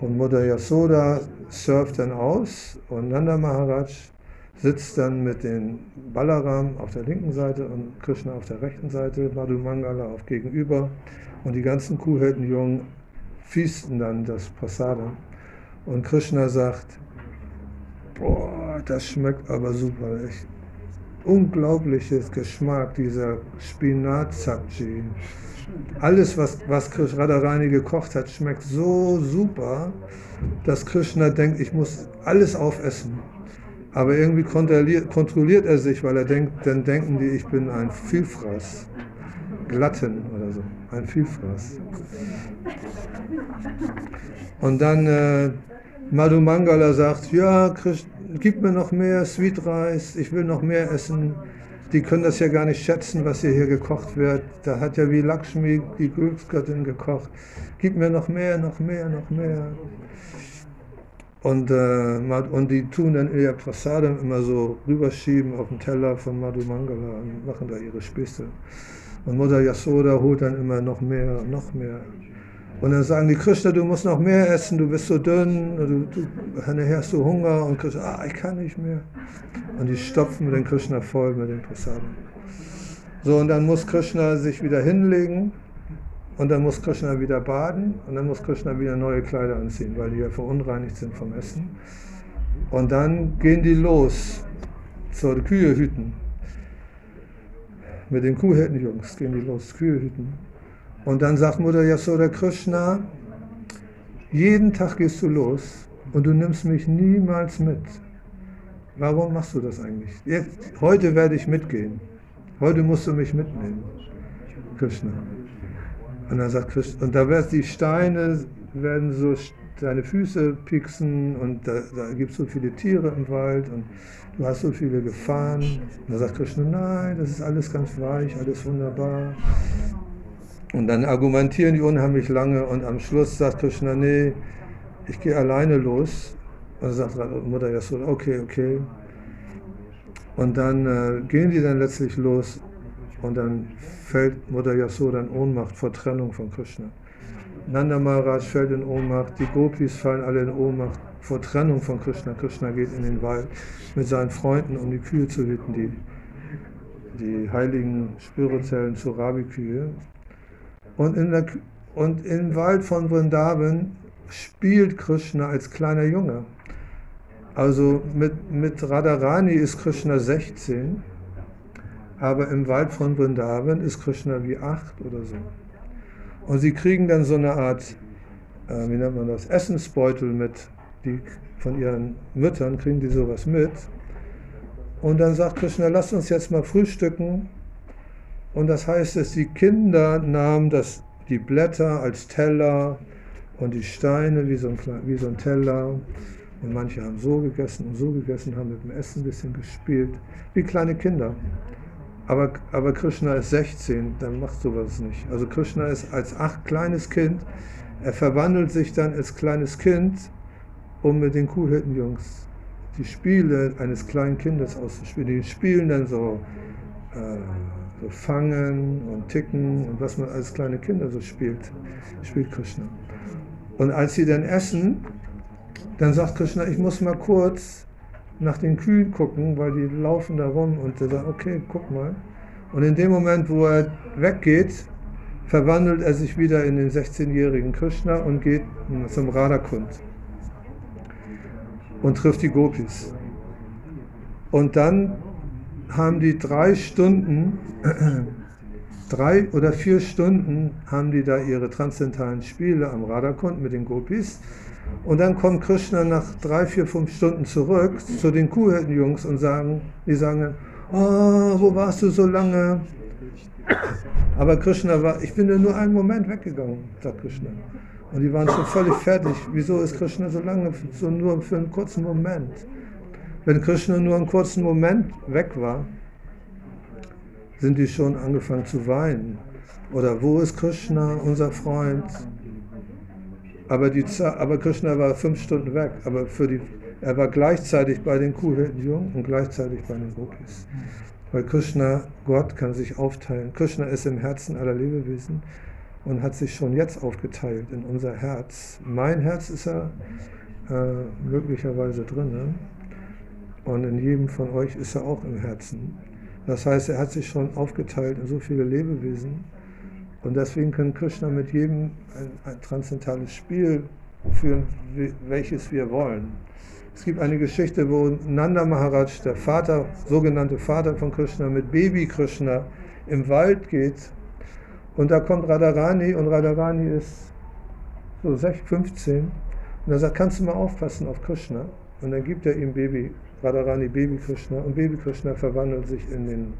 Speaker 2: Und Mutter Yasoda surft dann aus und Nanda Maharaj sitzt dann mit den Balaram auf der linken Seite und Krishna auf der rechten Seite, Madhu Mangala auf gegenüber und die ganzen Kuhhirtenjungen fiesten dann das Prasada. Und Krishna sagt, boah, das schmeckt aber super, echt unglaubliches Geschmack, dieser Spinat-Sabji. Alles, was, was Radharani gekocht hat, schmeckt so super, dass Krishna denkt, ich muss alles aufessen. Aber irgendwie kontrolliert, er sich, weil er denkt, dann denken die, ich bin ein Vielfraß. Glatten oder so, ein Vielfraß. Und dann äh, Madhu Mangala sagt, ja, Christ, gib mir noch mehr Sweet Rice, ich will noch mehr essen. Die können das ja gar nicht schätzen, was hier, hier gekocht wird. Da hat ja wie Lakshmi, die Glücksgöttin, gekocht. Gib mir noch mehr, noch mehr, noch mehr. Und, äh, und die tun dann ihr Prasadam immer so rüberschieben auf den Teller von Madhu Mangala und machen da ihre Späße. Und Mutter Yasoda holt dann immer noch mehr, noch mehr. Und dann sagen die Krishna, du musst noch mehr essen, du bist so dünn, du, du, hast du Hunger. Und Krishna, ah, ich kann nicht mehr. Und die stopfen den Krishna voll mit dem Prasadam. So, und dann muss Krishna sich wieder hinlegen und dann muss Krishna wieder baden und dann muss Krishna wieder neue Kleider anziehen, weil die ja verunreinigt sind vom Essen. Und dann gehen die los zur Kühe hüten. Mit den Kuhhirtenjungs gehen die los, Kühe hüten. Und dann sagt Mutter Yasoda Krishna, jeden Tag gehst du los und du nimmst mich niemals mit. Warum machst du das eigentlich? Jetzt, heute werde ich mitgehen. Heute musst du mich mitnehmen. Krishna. Und dann sagt Christ, und da werden die Steine, werden so deine Füße pieksen und da, da gibt es so viele Tiere im Wald und du hast so viele Gefahren. Und dann sagt Krishna, nein, das ist alles ganz weich, alles wunderbar. Und dann argumentieren die unheimlich lange und am Schluss sagt Krishna, nee, ich gehe alleine los. Und dann sagt Mutter Yasoda, okay, okay. Und dann äh, gehen die dann letztlich los und dann fällt Mutter Yasoda in Ohnmacht vor Trennung von Krishna. Nanda Maharaj fällt in Ohnmacht, die Gopis fallen alle in Ohnmacht vor Trennung von Krishna. Krishna geht in den Wald mit seinen Freunden, um die Kühe zu hüten, die, die heiligen spirituellen Surabi-Kühe. Und, in der, und im Wald von Vrindavan spielt Krishna als kleiner Junge. Also mit, mit Radharani ist Krishna 16 aber im Wald von Vrindavan ist Krishna wie acht oder so. Und sie kriegen dann so eine Art, äh, wie nennt man das, Essensbeutel mit, die von ihren Müttern kriegen die sowas mit. Und dann sagt Krishna, lasst uns jetzt mal frühstücken. Und das heißt, dass die Kinder nahmen das, die Blätter als Teller und die Steine wie so, ein, wie so ein Teller. Und manche haben so gegessen und so gegessen, haben mit dem Essen ein bisschen gespielt, wie kleine Kinder. Aber, aber Krishna ist 16, dann macht sowas nicht. Also Krishna ist als acht kleines Kind, er verwandelt sich dann als kleines Kind, um mit den Kuhhirtenjungs die Spiele eines kleinen Kindes auszuspielen. Die spielen dann so, äh, so Fangen und Ticken und was man als kleine Kinder so spielt, spielt Krishna. Und als sie dann essen, dann sagt Krishna, ich muss mal kurz nach den Kühen gucken, weil die laufen da rum und er sagt, okay, guck mal. Und in dem Moment, wo er weggeht, verwandelt er sich wieder in den 16-jährigen Krishna und geht zum Radhakund und trifft die Gopis. Und dann haben die drei Stunden, drei oder vier Stunden haben die da ihre transzendentalen Spiele am Radhakund mit den Gopis. Und dann kommt Krishna nach drei, vier, fünf Stunden zurück zu den Kuhhirtenjungs und sagen, die sagen, oh, wo warst du so lange? Aber Krishna war, ich bin nur einen Moment weggegangen, sagt Krishna. Und die waren schon völlig fertig. Wieso ist Krishna so lange, so nur für einen kurzen Moment? Wenn Krishna nur einen kurzen Moment weg war, sind die schon angefangen zu weinen. Oder wo ist Krishna, unser Freund? Aber, die, aber Krishna war fünf Stunden weg. Aber für die, er war gleichzeitig bei den Kuhhirtenjungen und gleichzeitig bei den Gopis. Weil Krishna, Gott, kann sich aufteilen. Krishna ist im Herzen aller Lebewesen und hat sich schon jetzt aufgeteilt in unser Herz. Mein Herz ist ja äh, möglicherweise drin. Ne? Und in jedem von euch ist er auch im Herzen. Das heißt, er hat sich schon aufgeteilt in so viele Lebewesen. Und deswegen kann Krishna mit jedem ein, ein transzendentales Spiel führen, welches wir wollen. Es gibt eine Geschichte, wo Nanda Maharaj, der Vater, sogenannte Vater von Krishna, mit Baby Krishna im Wald geht. Und da kommt Radharani und Radharani ist so 15. Und er sagt, kannst du mal aufpassen auf Krishna? Und dann gibt er ihm Baby, Radharani Baby Krishna. Und Baby Krishna verwandelt sich in den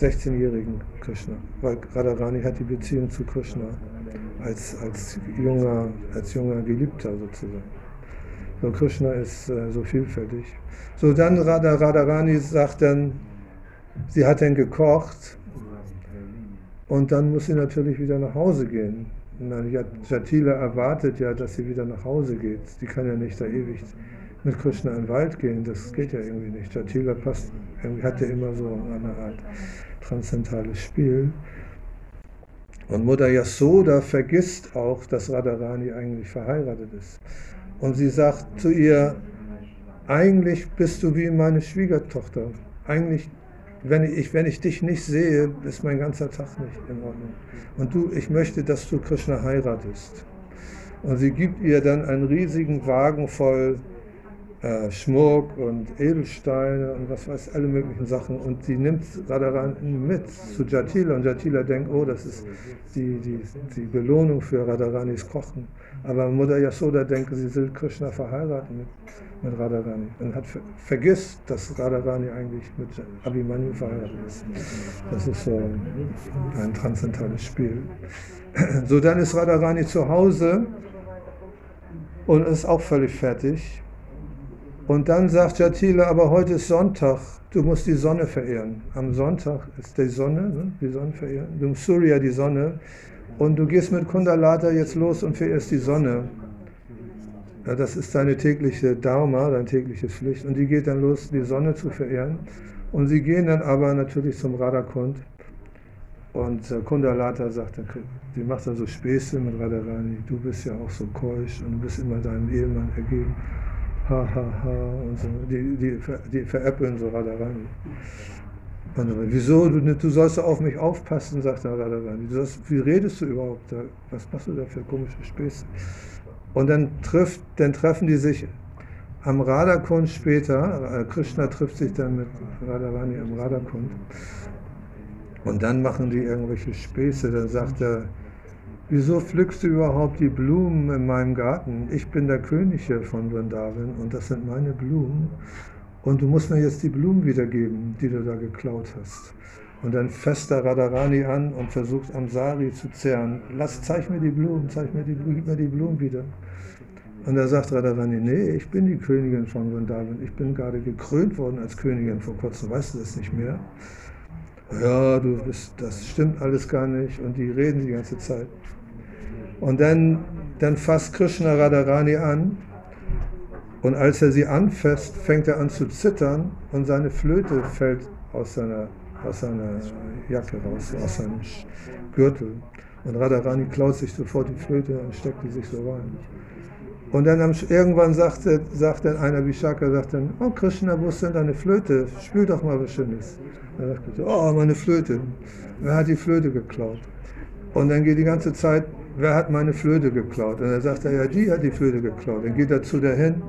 Speaker 2: 16-jährigen Krishna. Weil Radharani hat die Beziehung zu Krishna als, als, junger, als junger Geliebter sozusagen. So, Krishna ist äh, so vielfältig. So, dann Radha, Radharani sagt dann, sie hat dann gekocht und dann muss sie natürlich wieder nach Hause gehen. Jatila erwartet ja, dass sie wieder nach Hause geht. Die kann ja nicht da ewig mit Krishna in den Wald gehen, das geht ja irgendwie nicht. Jatila passt, hat ja immer so eine Art transzendentales Spiel. Und Mutter Yasoda vergisst auch, dass Radharani eigentlich verheiratet ist. Und sie sagt zu ihr, eigentlich bist du wie meine Schwiegertochter. Eigentlich, wenn ich, wenn ich dich nicht sehe, ist mein ganzer Tag nicht in Ordnung. Und du, ich möchte, dass du Krishna heiratest. Und sie gibt ihr dann einen riesigen Wagen voll äh, Schmuck und Edelsteine und was weiß, alle möglichen Sachen. Und sie nimmt Radharani mit zu Jatila und Jatila denkt, oh, das ist die, die, die Belohnung für Radharanis Kochen. Aber Mutter Yasoda denkt, sie will Krishna verheiraten mit, mit Radharani und hat vergisst, dass Radharani eigentlich mit Abhimanyu verheiratet ist. Das ist so ein transzendentales Spiel. So, dann ist Radharani zu Hause und ist auch völlig fertig und dann sagt Jatila, aber heute ist Sonntag, du musst die Sonne verehren. Am Sonntag ist die Sonne, ne? die Sonne verehren. Du Surya, die Sonne. Und du gehst mit Kundalata jetzt los und verehrst die Sonne. Ja, das ist deine tägliche Dharma, deine tägliche Pflicht. Und die geht dann los, die Sonne zu verehren. Und sie gehen dann aber natürlich zum Radhakund. Und äh, Kundalata sagt, dann, die macht dann so Späße mit Radharani. Du bist ja auch so keusch und du bist immer deinem Ehemann ergeben ha, ha, ha und so. Die, die, die veräppeln so Radharani. Dann, wieso, du, du sollst auf mich aufpassen, sagt der Radharani. Du sollst, wie redest du überhaupt? Da? Was machst du da für komische Späße? Und dann, trifft, dann treffen die sich am Radhakund später. Äh, Krishna trifft sich dann mit Radharani am Radhakund. Und dann machen die irgendwelche Späße. Dann sagt er, Wieso pflückst du überhaupt die Blumen in meinem Garten? Ich bin der König hier von Vrindavan und das sind meine Blumen. Und du musst mir jetzt die Blumen wiedergeben, die du da geklaut hast. Und dann fasst der Radharani an und versucht Amsari zu zerren. Lass, zeig mir die Blumen, zeig mir die Blumen, gib mir die Blumen wieder. Und da sagt Radharani, nee, ich bin die Königin von Vrindavan. Ich bin gerade gekrönt worden als Königin vor kurzem, weißt du das nicht mehr? Ja, du bist, das stimmt alles gar nicht und die reden die ganze Zeit. Und dann, dann fasst Krishna Radharani an und als er sie anfasst, fängt er an zu zittern und seine Flöte fällt aus seiner, aus seiner Jacke raus, aus seinem Gürtel. Und Radharani klaut sich sofort die Flöte und steckt die sich so rein. Und dann am, irgendwann sagt, sagt dann einer Vishaka, sagt dann, oh Krishna, wo ist denn deine Flöte? Spiel doch mal was Schönes. Dann sagt er, oh, meine Flöte. Wer hat die Flöte geklaut? Und dann geht die ganze Zeit, wer hat meine Flöte geklaut? Und dann sagt er, ja, die hat die Flöte geklaut. Dann geht er zu der hin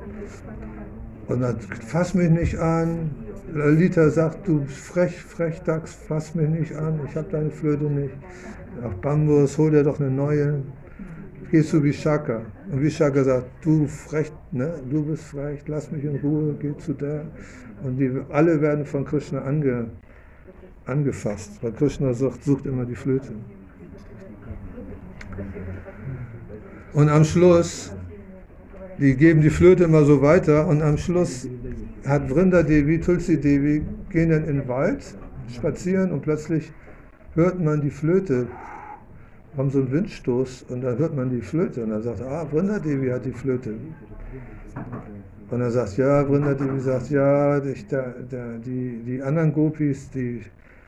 Speaker 2: und dann, fass mich nicht an. Lalita sagt, du frech, frech Dachs, fass mich nicht an, ich habe deine Flöte nicht. Ach, Bambus, hol dir doch eine neue. Geh zu Vishaka. Und Vishaka sagt, du frech, ne? du bist frech, lass mich in Ruhe, geh zu der. Und die alle werden von Krishna ange, angefasst, weil Krishna sucht, sucht immer die Flöte. Und am Schluss, die geben die Flöte immer so weiter und am Schluss hat Vrinda Devi, Tulsi Devi, gehen dann in den Wald, spazieren und plötzlich hört man die Flöte, haben so einen Windstoß und dann hört man die Flöte und dann sagt er, ah, Vrinda Devi hat die Flöte. Und er sagt, ja, Vrinda Devi sagt, ja, ich, der, der, die, die anderen Gopis, die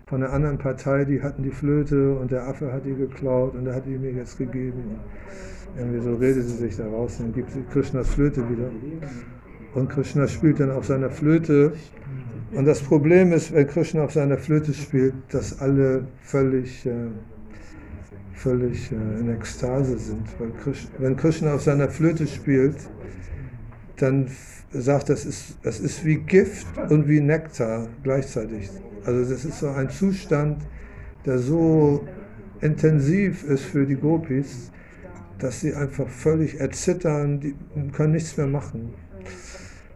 Speaker 2: von einer anderen Partei, die hatten die Flöte und der Affe hat die geklaut und er hat die mir jetzt gegeben. Und irgendwie so redet sie sich da raus und gibt Krishnas Flöte wieder. Und Krishna spielt dann auf seiner Flöte. Und das Problem ist, wenn Krishna auf seiner Flöte spielt, dass alle völlig, äh, völlig äh, in Ekstase sind. Wenn Krishna auf seiner Flöte spielt, dann sagt, das ist, das ist wie Gift und wie Nektar gleichzeitig. Also das ist so ein Zustand, der so intensiv ist für die Gopis, dass sie einfach völlig erzittern, die können nichts mehr machen.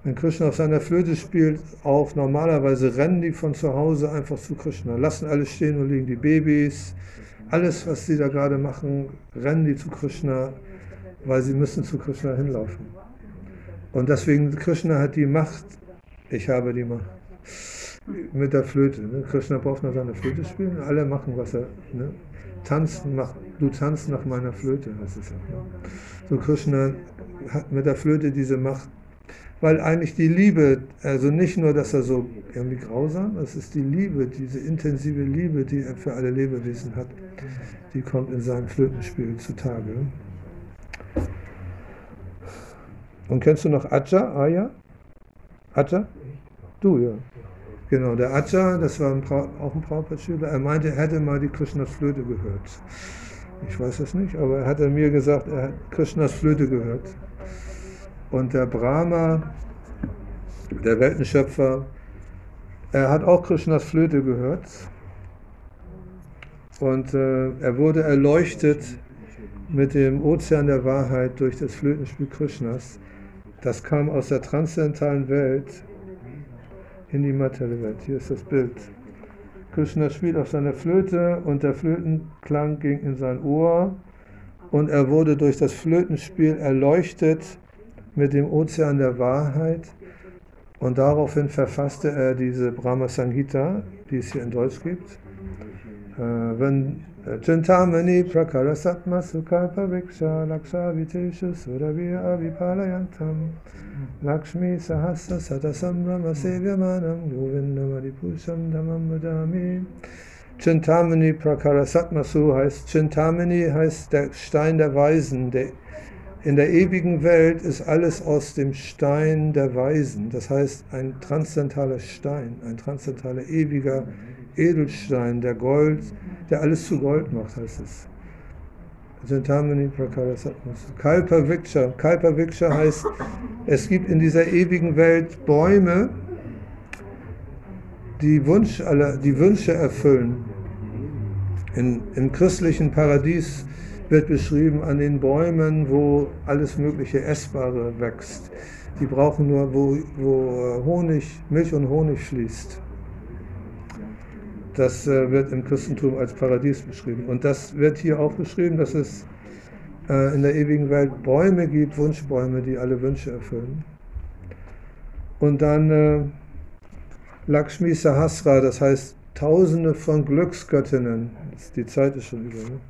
Speaker 2: Wenn Krishna auf seiner Flöte spielt, auch normalerweise rennen die von zu Hause einfach zu Krishna, lassen alles stehen und liegen, die Babys, alles, was sie da gerade machen, rennen die zu Krishna, weil sie müssen zu Krishna hinlaufen. Und deswegen, Krishna hat die Macht, ich habe die Macht mit der Flöte. Ne? Krishna braucht nur seine Flöte spielen, alle machen, was er. Ne? Tanzen, mach, du tanzt nach meiner Flöte, heißt es ja. Ne? So Krishna hat mit der Flöte diese Macht, weil eigentlich die Liebe, also nicht nur, dass er so irgendwie grausam, es ist die Liebe, diese intensive Liebe, die er für alle Lebewesen hat, die kommt in seinem Flötenspiel zutage. Und kennst du noch Aja, Aya? Aja? Du, ja. Genau, der Acha, das war ein auch ein Prabhupada-Schüler, er meinte, er hätte mal die Krishnas Flöte gehört. Ich weiß es nicht, aber er hat mir gesagt, er hat Krishnas Flöte gehört. Und der Brahma, der Weltenschöpfer, er hat auch Krishnas Flöte gehört. Und äh, er wurde erleuchtet mit dem Ozean der Wahrheit durch das Flötenspiel Krishnas. Das kam aus der transzendentalen Welt in die materielle Welt. Hier ist das Bild. Krishna spielt auf seiner Flöte und der Flötenklang ging in sein Ohr und er wurde durch das Flötenspiel erleuchtet mit dem Ozean der Wahrheit und daraufhin verfasste er diese Brahma Sangita, die es hier in Deutsch gibt. Äh, wenn Chintamani Prakarasatma Sukalpa Viksha Laksha Viteshu Suravya Avipalayantam Lakshmi Sahasra Satasambrama Sevyamanam Govindam Adipusam Dhamam Vadami Chintamani Prakarasatmasu heißt, Chintamani heißt der Stein der Weisen. Der, in der ewigen Welt ist alles aus dem Stein der Weisen. Das heißt, ein transzendentaler Stein, ein transzendentaler ewiger Edelstein, der Gold, der alles zu Gold macht, heißt es. Sintamani Prakarasatmas. Kalpa Viksha. Kalpa Viksha heißt, es gibt in dieser ewigen Welt Bäume, die, Wunsch, die Wünsche erfüllen. In, Im christlichen Paradies wird beschrieben an den Bäumen, wo alles mögliche Essbare wächst. Die brauchen nur, wo, wo Honig, Milch und Honig fließt. Das äh, wird im Christentum als Paradies beschrieben. Und das wird hier auch beschrieben, dass es äh, in der ewigen Welt Bäume gibt, Wunschbäume, die alle Wünsche erfüllen. Und dann äh, Lakshmi Sahasra, das heißt Tausende von Glücksgöttinnen, die Zeit ist schon über, ne?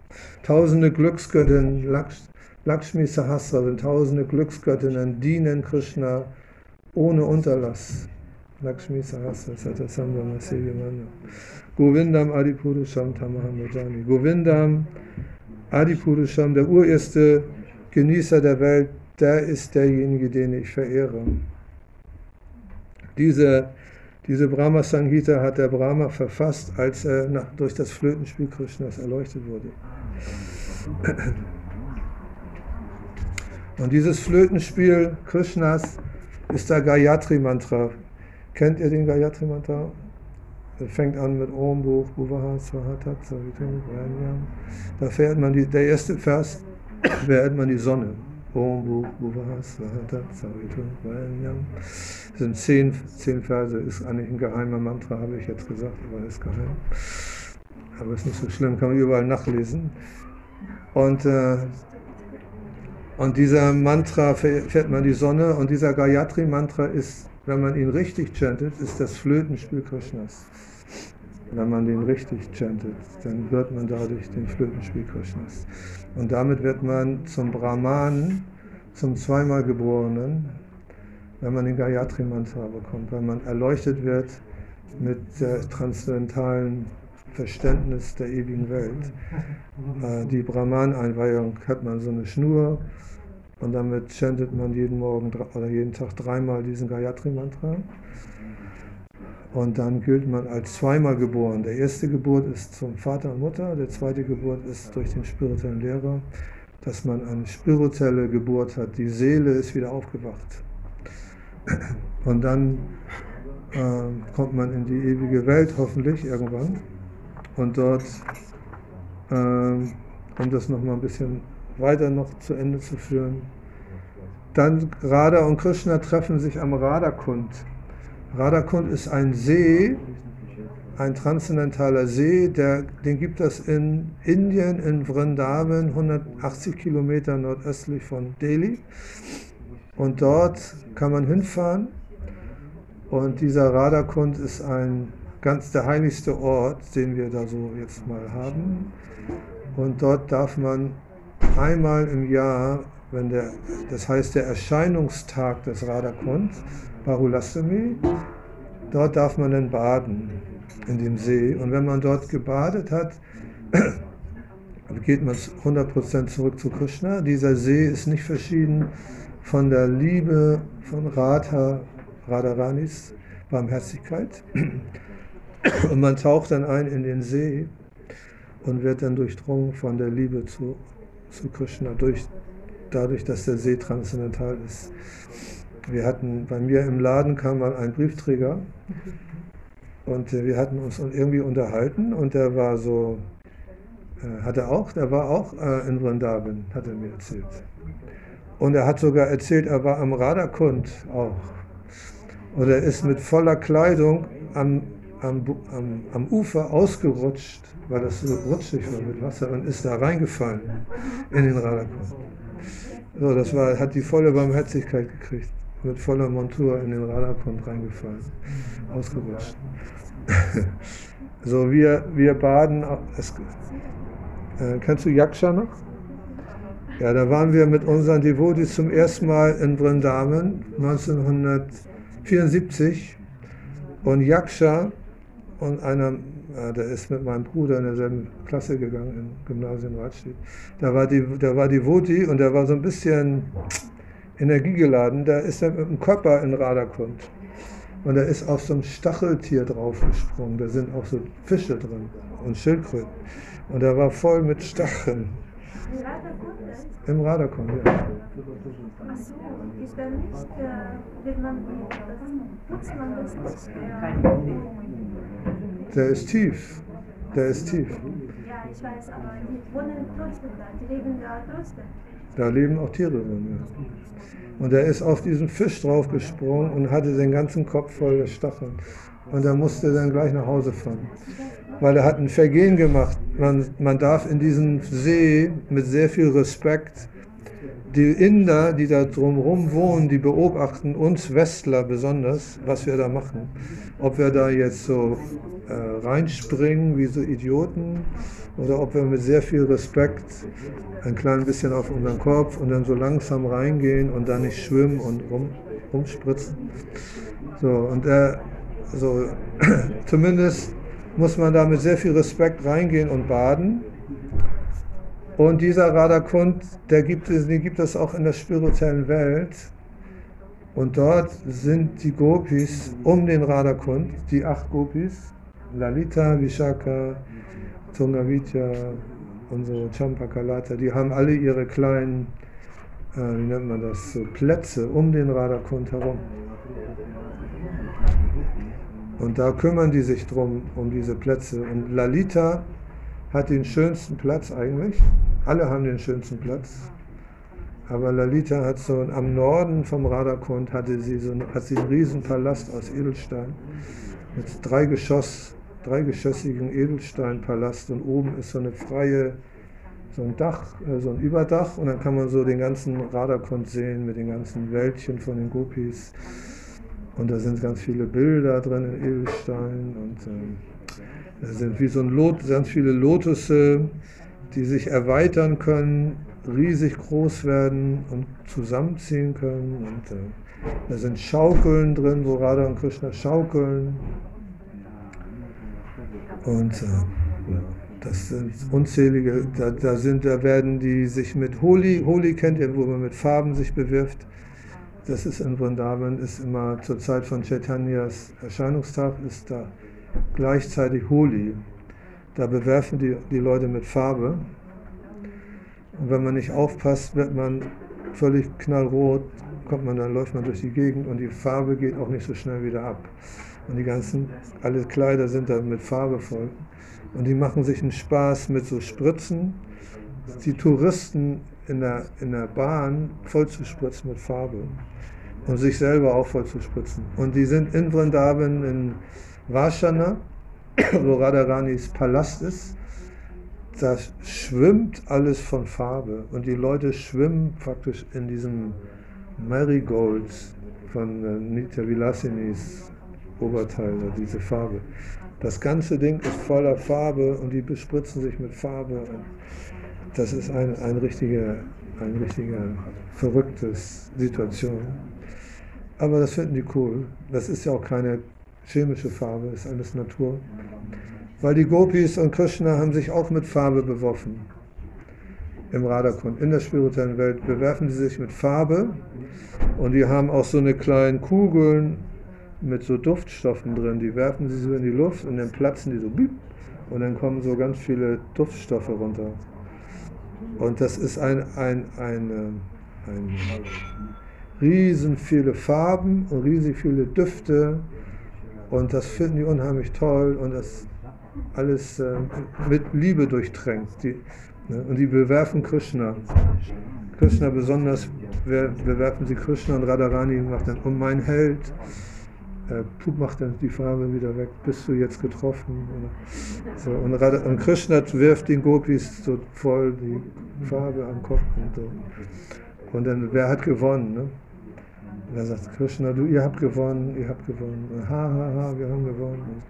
Speaker 2: Tausende Glücksgöttinnen, Laksh, Lakshmi Sahasra sind tausende Glücksgöttinnen, dienen Krishna ohne Unterlass. Lakshmi Sahasra Satasambhama Sevimana. Govindam Adipurusham Tamahamajani. Govindam Adipurusham, der urerste Genießer der Welt, der ist derjenige, den ich verehre. Diese, diese Brahma Sanghita hat der Brahma verfasst, als er nach, durch das Flötenspiel Krishnas erleuchtet wurde. Und dieses Flötenspiel Krishnas ist der Gayatri Mantra. Kennt ihr den Gayatri Mantra? Das fängt an mit Om Buch, Buvaha, Swahatat, Savitum, Da fährt man die, der erste Vers, fährt man die Sonne. Om Swahatat, Savitum, Das sind zehn, zehn Verse, ist eigentlich ein geheimer Mantra, habe ich jetzt gesagt, aber ist geheim. Aber ist nicht so schlimm, kann man überall nachlesen. Und, äh, und dieser Mantra fährt man die Sonne und dieser Gayatri-Mantra ist, wenn man ihn richtig chantet, ist das Flötenspiel Krishnas wenn man den richtig chantet, dann wird man dadurch den Flötenspiel Krishnas. Und damit wird man zum Brahman, zum zweimal Geborenen, wenn man den Gayatri Mantra bekommt, weil man erleuchtet wird mit der transzendentalen Verständnis der ewigen Welt. Äh, die Brahman-Einweihung hat man so eine Schnur und damit chantet man jeden Morgen oder jeden Tag dreimal diesen Gayatri Mantra. Und dann gilt man als zweimal geboren. Der erste Geburt ist zum Vater und Mutter, der zweite Geburt ist durch den spirituellen Lehrer, dass man eine spirituelle Geburt hat. Die Seele ist wieder aufgewacht. Und dann äh, kommt man in die ewige Welt, hoffentlich irgendwann. Und dort, äh, um das nochmal ein bisschen weiter noch zu Ende zu führen, dann Radha und Krishna treffen sich am Radhakund. Radhakund ist ein See, ein transzendentaler See, der, den gibt es in Indien, in Vrindavan, 180 Kilometer nordöstlich von Delhi. Und dort kann man hinfahren. Und dieser Radhakund ist ein ganz der heiligste Ort, den wir da so jetzt mal haben. Und dort darf man einmal im Jahr, wenn der, das heißt der Erscheinungstag des Radhakund, Barulasami. Dort darf man dann baden in dem See. Und wenn man dort gebadet hat, (clears throat) geht man 100% zurück zu Krishna. Dieser See ist nicht verschieden von der Liebe von Radha, Radharanis Barmherzigkeit. (clears throat) Und man taucht dann ein in den See und wird dann durchdrungen von der Liebe zu, zu Krishna, durch, dadurch, dass der See transzendental ist. Wir hatten, bei mir im Laden kam mal ein Briefträger und äh, wir hatten uns irgendwie unterhalten und der war so, äh, hat er auch, der war auch äh, in Vrindavan, hat er mir erzählt. Und er hat sogar erzählt, er war am Radakund auch. Und er ist mit voller Kleidung am, am, am, am Ufer ausgerutscht, weil das so rutschig war mit Wasser und ist da reingefallen in den Radakund. So, das war, hat die volle Barmherzigkeit gekriegt mit voller Montur in den Radakund reingefallen, ausgerutscht. (laughs) so, wir, wir baden, es, äh, kennst du Yaksha noch? Ja, da waren wir mit unseren Devotis zum ersten Mal in Vrindavan 1974 und Yaksha und einer, äh, der ist mit meinem Bruder in derselben Klasse gegangen im Gymnasium Radstedt. Da war die, da war Devoti und der war so ein bisschen energiegeladen, da ist er mit dem Körper in Radakund. Und er ist auf so ein Stacheltier draufgesprungen. Da sind auch so Fische drin und Schildkröten. Und er war voll mit Stacheln. Im Radakund, ja. Ach so, ist er nicht, äh, wird man, putzt man das nicht? Der ist tief. Der ist tief. Ja, ich weiß, aber die wohnen trotzdem da, die leben da trotzdem. Da leben auch Tiere drin, ja. Und er ist auf diesen Fisch draufgesprungen und hatte den ganzen Kopf voll Stacheln. Und er musste dann gleich nach Hause fahren. Weil er hat ein Vergehen gemacht. Man, man darf in diesem See mit sehr viel Respekt die Inder, die da drumherum wohnen, die beobachten uns Westler besonders, was wir da machen. Ob wir da jetzt so äh, reinspringen wie so Idioten oder ob wir mit sehr viel Respekt ein klein bisschen auf unseren Kopf und dann so langsam reingehen und dann nicht schwimmen und rum, rumspritzen. So, und er, so, (clears throat) zumindest muss man da mit sehr viel Respekt reingehen und baden. Und dieser Radakund, der gibt es, den gibt es auch in der spirituellen Welt. Und dort sind die Gopis um den Radakund, die acht Gopis, Lalita, Vishaka, Tungavitya so Champakalata, die haben alle ihre kleinen, äh, wie nennt man das, so Plätze um den Radakund herum. Und da kümmern die sich drum, um diese Plätze. Und Lalita hat den schönsten Platz eigentlich. Alle haben den schönsten Platz. Aber Lalita hat so am Norden vom Radakund hatte sie so hat sie einen riesen Palast aus Edelstein mit drei Geschoss, dreigeschossigen Edelsteinpalast und oben ist so eine freie so ein Dach, äh, so ein Überdach und dann kann man so den ganzen Radakund sehen mit den ganzen Wäldchen von den Gopis. Und da sind ganz viele Bilder drin in Edelstein und äh, da sind wie so ein Lot, ganz viele Lotusse, die sich erweitern können, riesig groß werden und zusammenziehen können. Und äh, da sind Schaukeln drin, wo Radha und Krishna schaukeln. Und äh, das sind unzählige, da, da, sind, da werden die sich mit Holi, Holi kennt ihr, wo man mit Farben sich bewirft. Das ist in Vrindavan, ist immer zur Zeit von Chaitanyas Erscheinungstag, ist da gleichzeitig Holi. Da bewerfen die, die Leute mit Farbe. Und wenn man nicht aufpasst, wird man völlig knallrot, kommt man dann, läuft man durch die Gegend und die Farbe geht auch nicht so schnell wieder ab. Und die ganzen, alle Kleider sind dann mit Farbe voll. Und die machen sich einen Spaß mit so Spritzen. Die Touristen in der, in der Bahn voll zu spritzen mit Farbe. Und sich selber auch voll zu spritzen. Und die sind in Vrindavan in Vashana, (coughs) wo Radharanis Palast ist, da schwimmt alles von Farbe und die Leute schwimmen praktisch in diesem Marigold von äh, Nitya Vilasinis Oberteil, diese Farbe. Das ganze Ding ist voller Farbe und die bespritzen sich mit Farbe. Das ist ein, ein richtiger, ein richtiger verrücktes Situation. Aber das finden die cool. Das ist ja auch keine chemische Farbe, ist alles Natur. Weil die Gopis und Krishna haben sich auch mit Farbe beworfen. Im Radakund. In der spirituellen Welt bewerfen sie sich mit Farbe und die haben auch so eine kleinen Kugeln mit so Duftstoffen drin. Die werfen sie so in die Luft und dann platzen die so und dann kommen so ganz viele Duftstoffe runter. Und das ist ein, ein, ein, ein, ein riesen viele Farben und riesig viele Düfte und das finden die unheimlich toll und das alles äh, mit Liebe durchtränkt. Die, ne? Und die bewerfen Krishna. Krishna besonders bewerfen sie Krishna und Radharani macht dann, um mein Held, äh, macht dann die Farbe wieder weg, bist du jetzt getroffen? So, und, Radha, und, Krishna wirft den Gopis so voll die Farbe am Kopf und so. Und dann, wer hat gewonnen? Ne? Und er sagt, Krishna, du, ihr habt gewonnen, ihr habt gewonnen. Ha, ha, ha, wir haben gewonnen.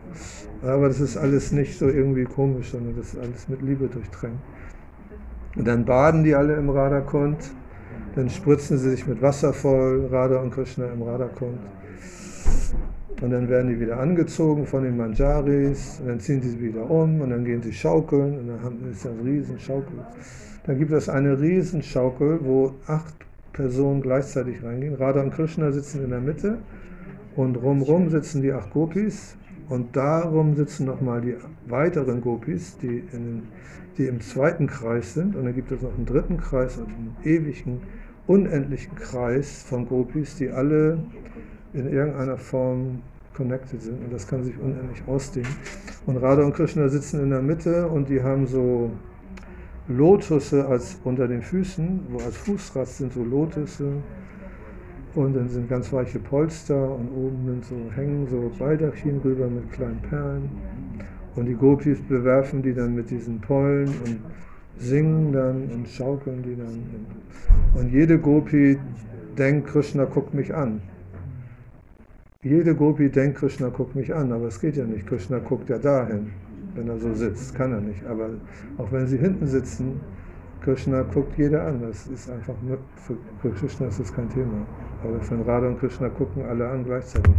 Speaker 2: Aber das ist alles nicht so irgendwie komisch, sondern das ist alles mit Liebe durchtränkt. Und dann baden die alle im Radhakund, dann spritzen sie sich mit Wasser voll, Radha und Krishna im Radhakund. Und dann werden die wieder angezogen von den Manjaris, und dann ziehen sie wieder um, und dann gehen sie schaukeln, und dann haben, ist ein Riesenschaukel. Dann gibt es eine Riesenschaukel, wo acht Personen gleichzeitig reingehen. Radha und Krishna sitzen in der Mitte und rumrum sitzen die acht Gopis und darum sitzen nochmal die weiteren Gopis, die, in, die im zweiten Kreis sind. Und dann gibt es noch einen dritten Kreis und einen ewigen, unendlichen Kreis von Gopis, die alle in irgendeiner Form connected sind. Und das kann sich unendlich ausdehnen. Und Radha und Krishna sitzen in der Mitte und die haben so Lotusse als unter den Füßen, wo als Fußrad sind so Lotusse und dann sind ganz weiche Polster und oben sind so, hängen so Baldachin rüber mit kleinen Perlen und die Gopis bewerfen die dann mit diesen Pollen und singen dann und schaukeln die dann. Und jede Gopi denkt, Krishna guckt mich an. Jede Gopi denkt, Krishna guckt mich an, aber es geht ja nicht. Krishna guckt ja dahin, wenn er so sitzt. Kann er nicht. Aber auch wenn sie hinten sitzen, Krishna guckt jeder an. Das ist einfach, für Krishna ist das kein Thema. Aber für Radha und Krishna gucken alle an gleichzeitig.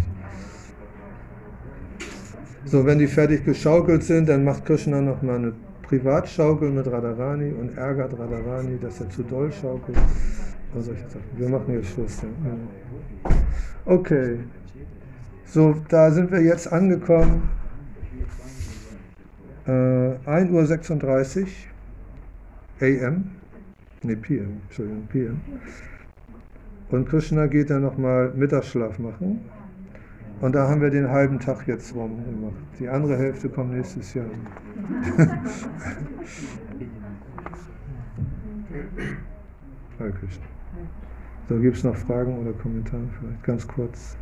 Speaker 2: So, wenn die fertig geschaukelt sind, dann macht Krishna nochmal eine Privatschaukel mit Radharani und ärgert Radharani, dass er zu doll schaukelt. Und solche Sachen. Wir machen jetzt Schluss. Okay. So, da sind wir jetzt angekommen. Äh, 1.36 Uhr AM. Ne, PM, Entschuldigung, PM. Und Krishna geht dann nochmal Mittagsschlaf machen. Und da haben wir den halben Tag jetzt rum gemacht. Die andere Hälfte kommt nächstes Jahr. (laughs) Hare Krishna. So, gibt es noch Fragen oder Kommentare vielleicht? Ganz kurz.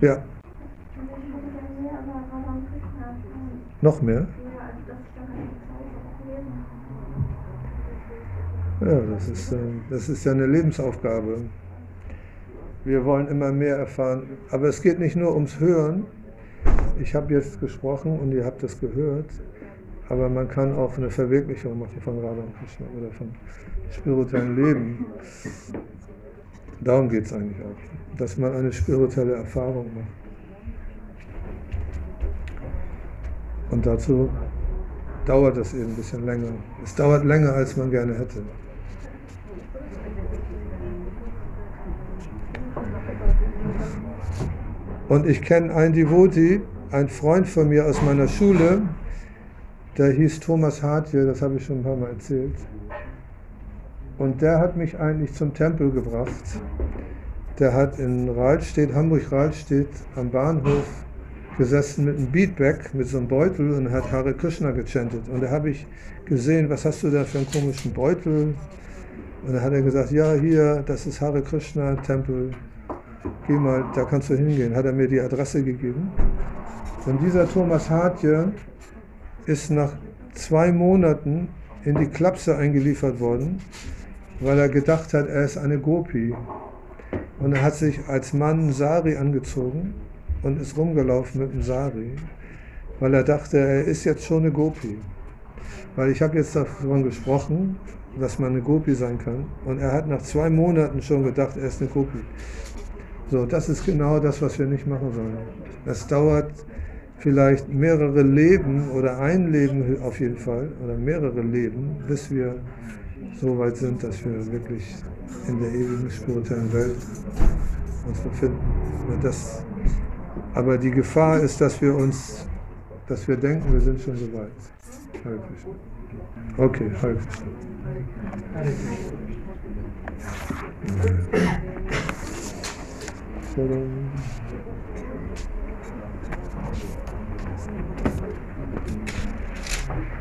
Speaker 2: Ja. Noch mehr? Ja, das ist, äh, das ist ja eine Lebensaufgabe. Wir wollen immer mehr erfahren. Aber es geht nicht nur ums Hören. Ich habe jetzt gesprochen und ihr habt das gehört. Aber man kann auch eine Verwirklichung machen von Radha und Krishna oder von spirituellem Leben. Darum geht es eigentlich auch. Dass man eine spirituelle Erfahrung macht. Und dazu dauert es eben ein bisschen länger. Es dauert länger, als man gerne hätte. Und ich kenne einen Devoti, ein Freund von mir aus meiner Schule, der hieß Thomas Hartje, das habe ich schon ein paar Mal erzählt. Und der hat mich eigentlich zum Tempel gebracht. Der hat in Rahlstedt, Hamburg-Rahlstedt, am Bahnhof gesessen mit einem Beatback, mit so einem Beutel und hat Hare Krishna gechantet. Und da habe ich gesehen, was hast du da für einen komischen Beutel? Und dann hat er gesagt, ja, hier, das ist Hare Krishna Tempel geh mal, da kannst du hingehen, hat er mir die Adresse gegeben. Und dieser Thomas Hartje ist nach zwei Monaten in die Klapse eingeliefert worden, weil er gedacht hat, er ist eine Gopi. Und er hat sich als Mann Sari angezogen und ist rumgelaufen mit dem Sari, weil er dachte, er ist jetzt schon eine Gopi. Weil ich habe jetzt davon gesprochen, dass man eine Gopi sein kann. Und er hat nach zwei Monaten schon gedacht, er ist eine Gopi. So, das ist genau das, was wir nicht machen sollen. Das dauert vielleicht mehrere Leben oder ein Leben auf jeden Fall oder mehrere Leben, bis wir so weit sind, dass wir wirklich in der ewigen spirituellen Welt uns befinden. Das, aber die Gefahr ist, dass wir uns, dass wir denken, wir sind schon so weit. Okay, halb. Thank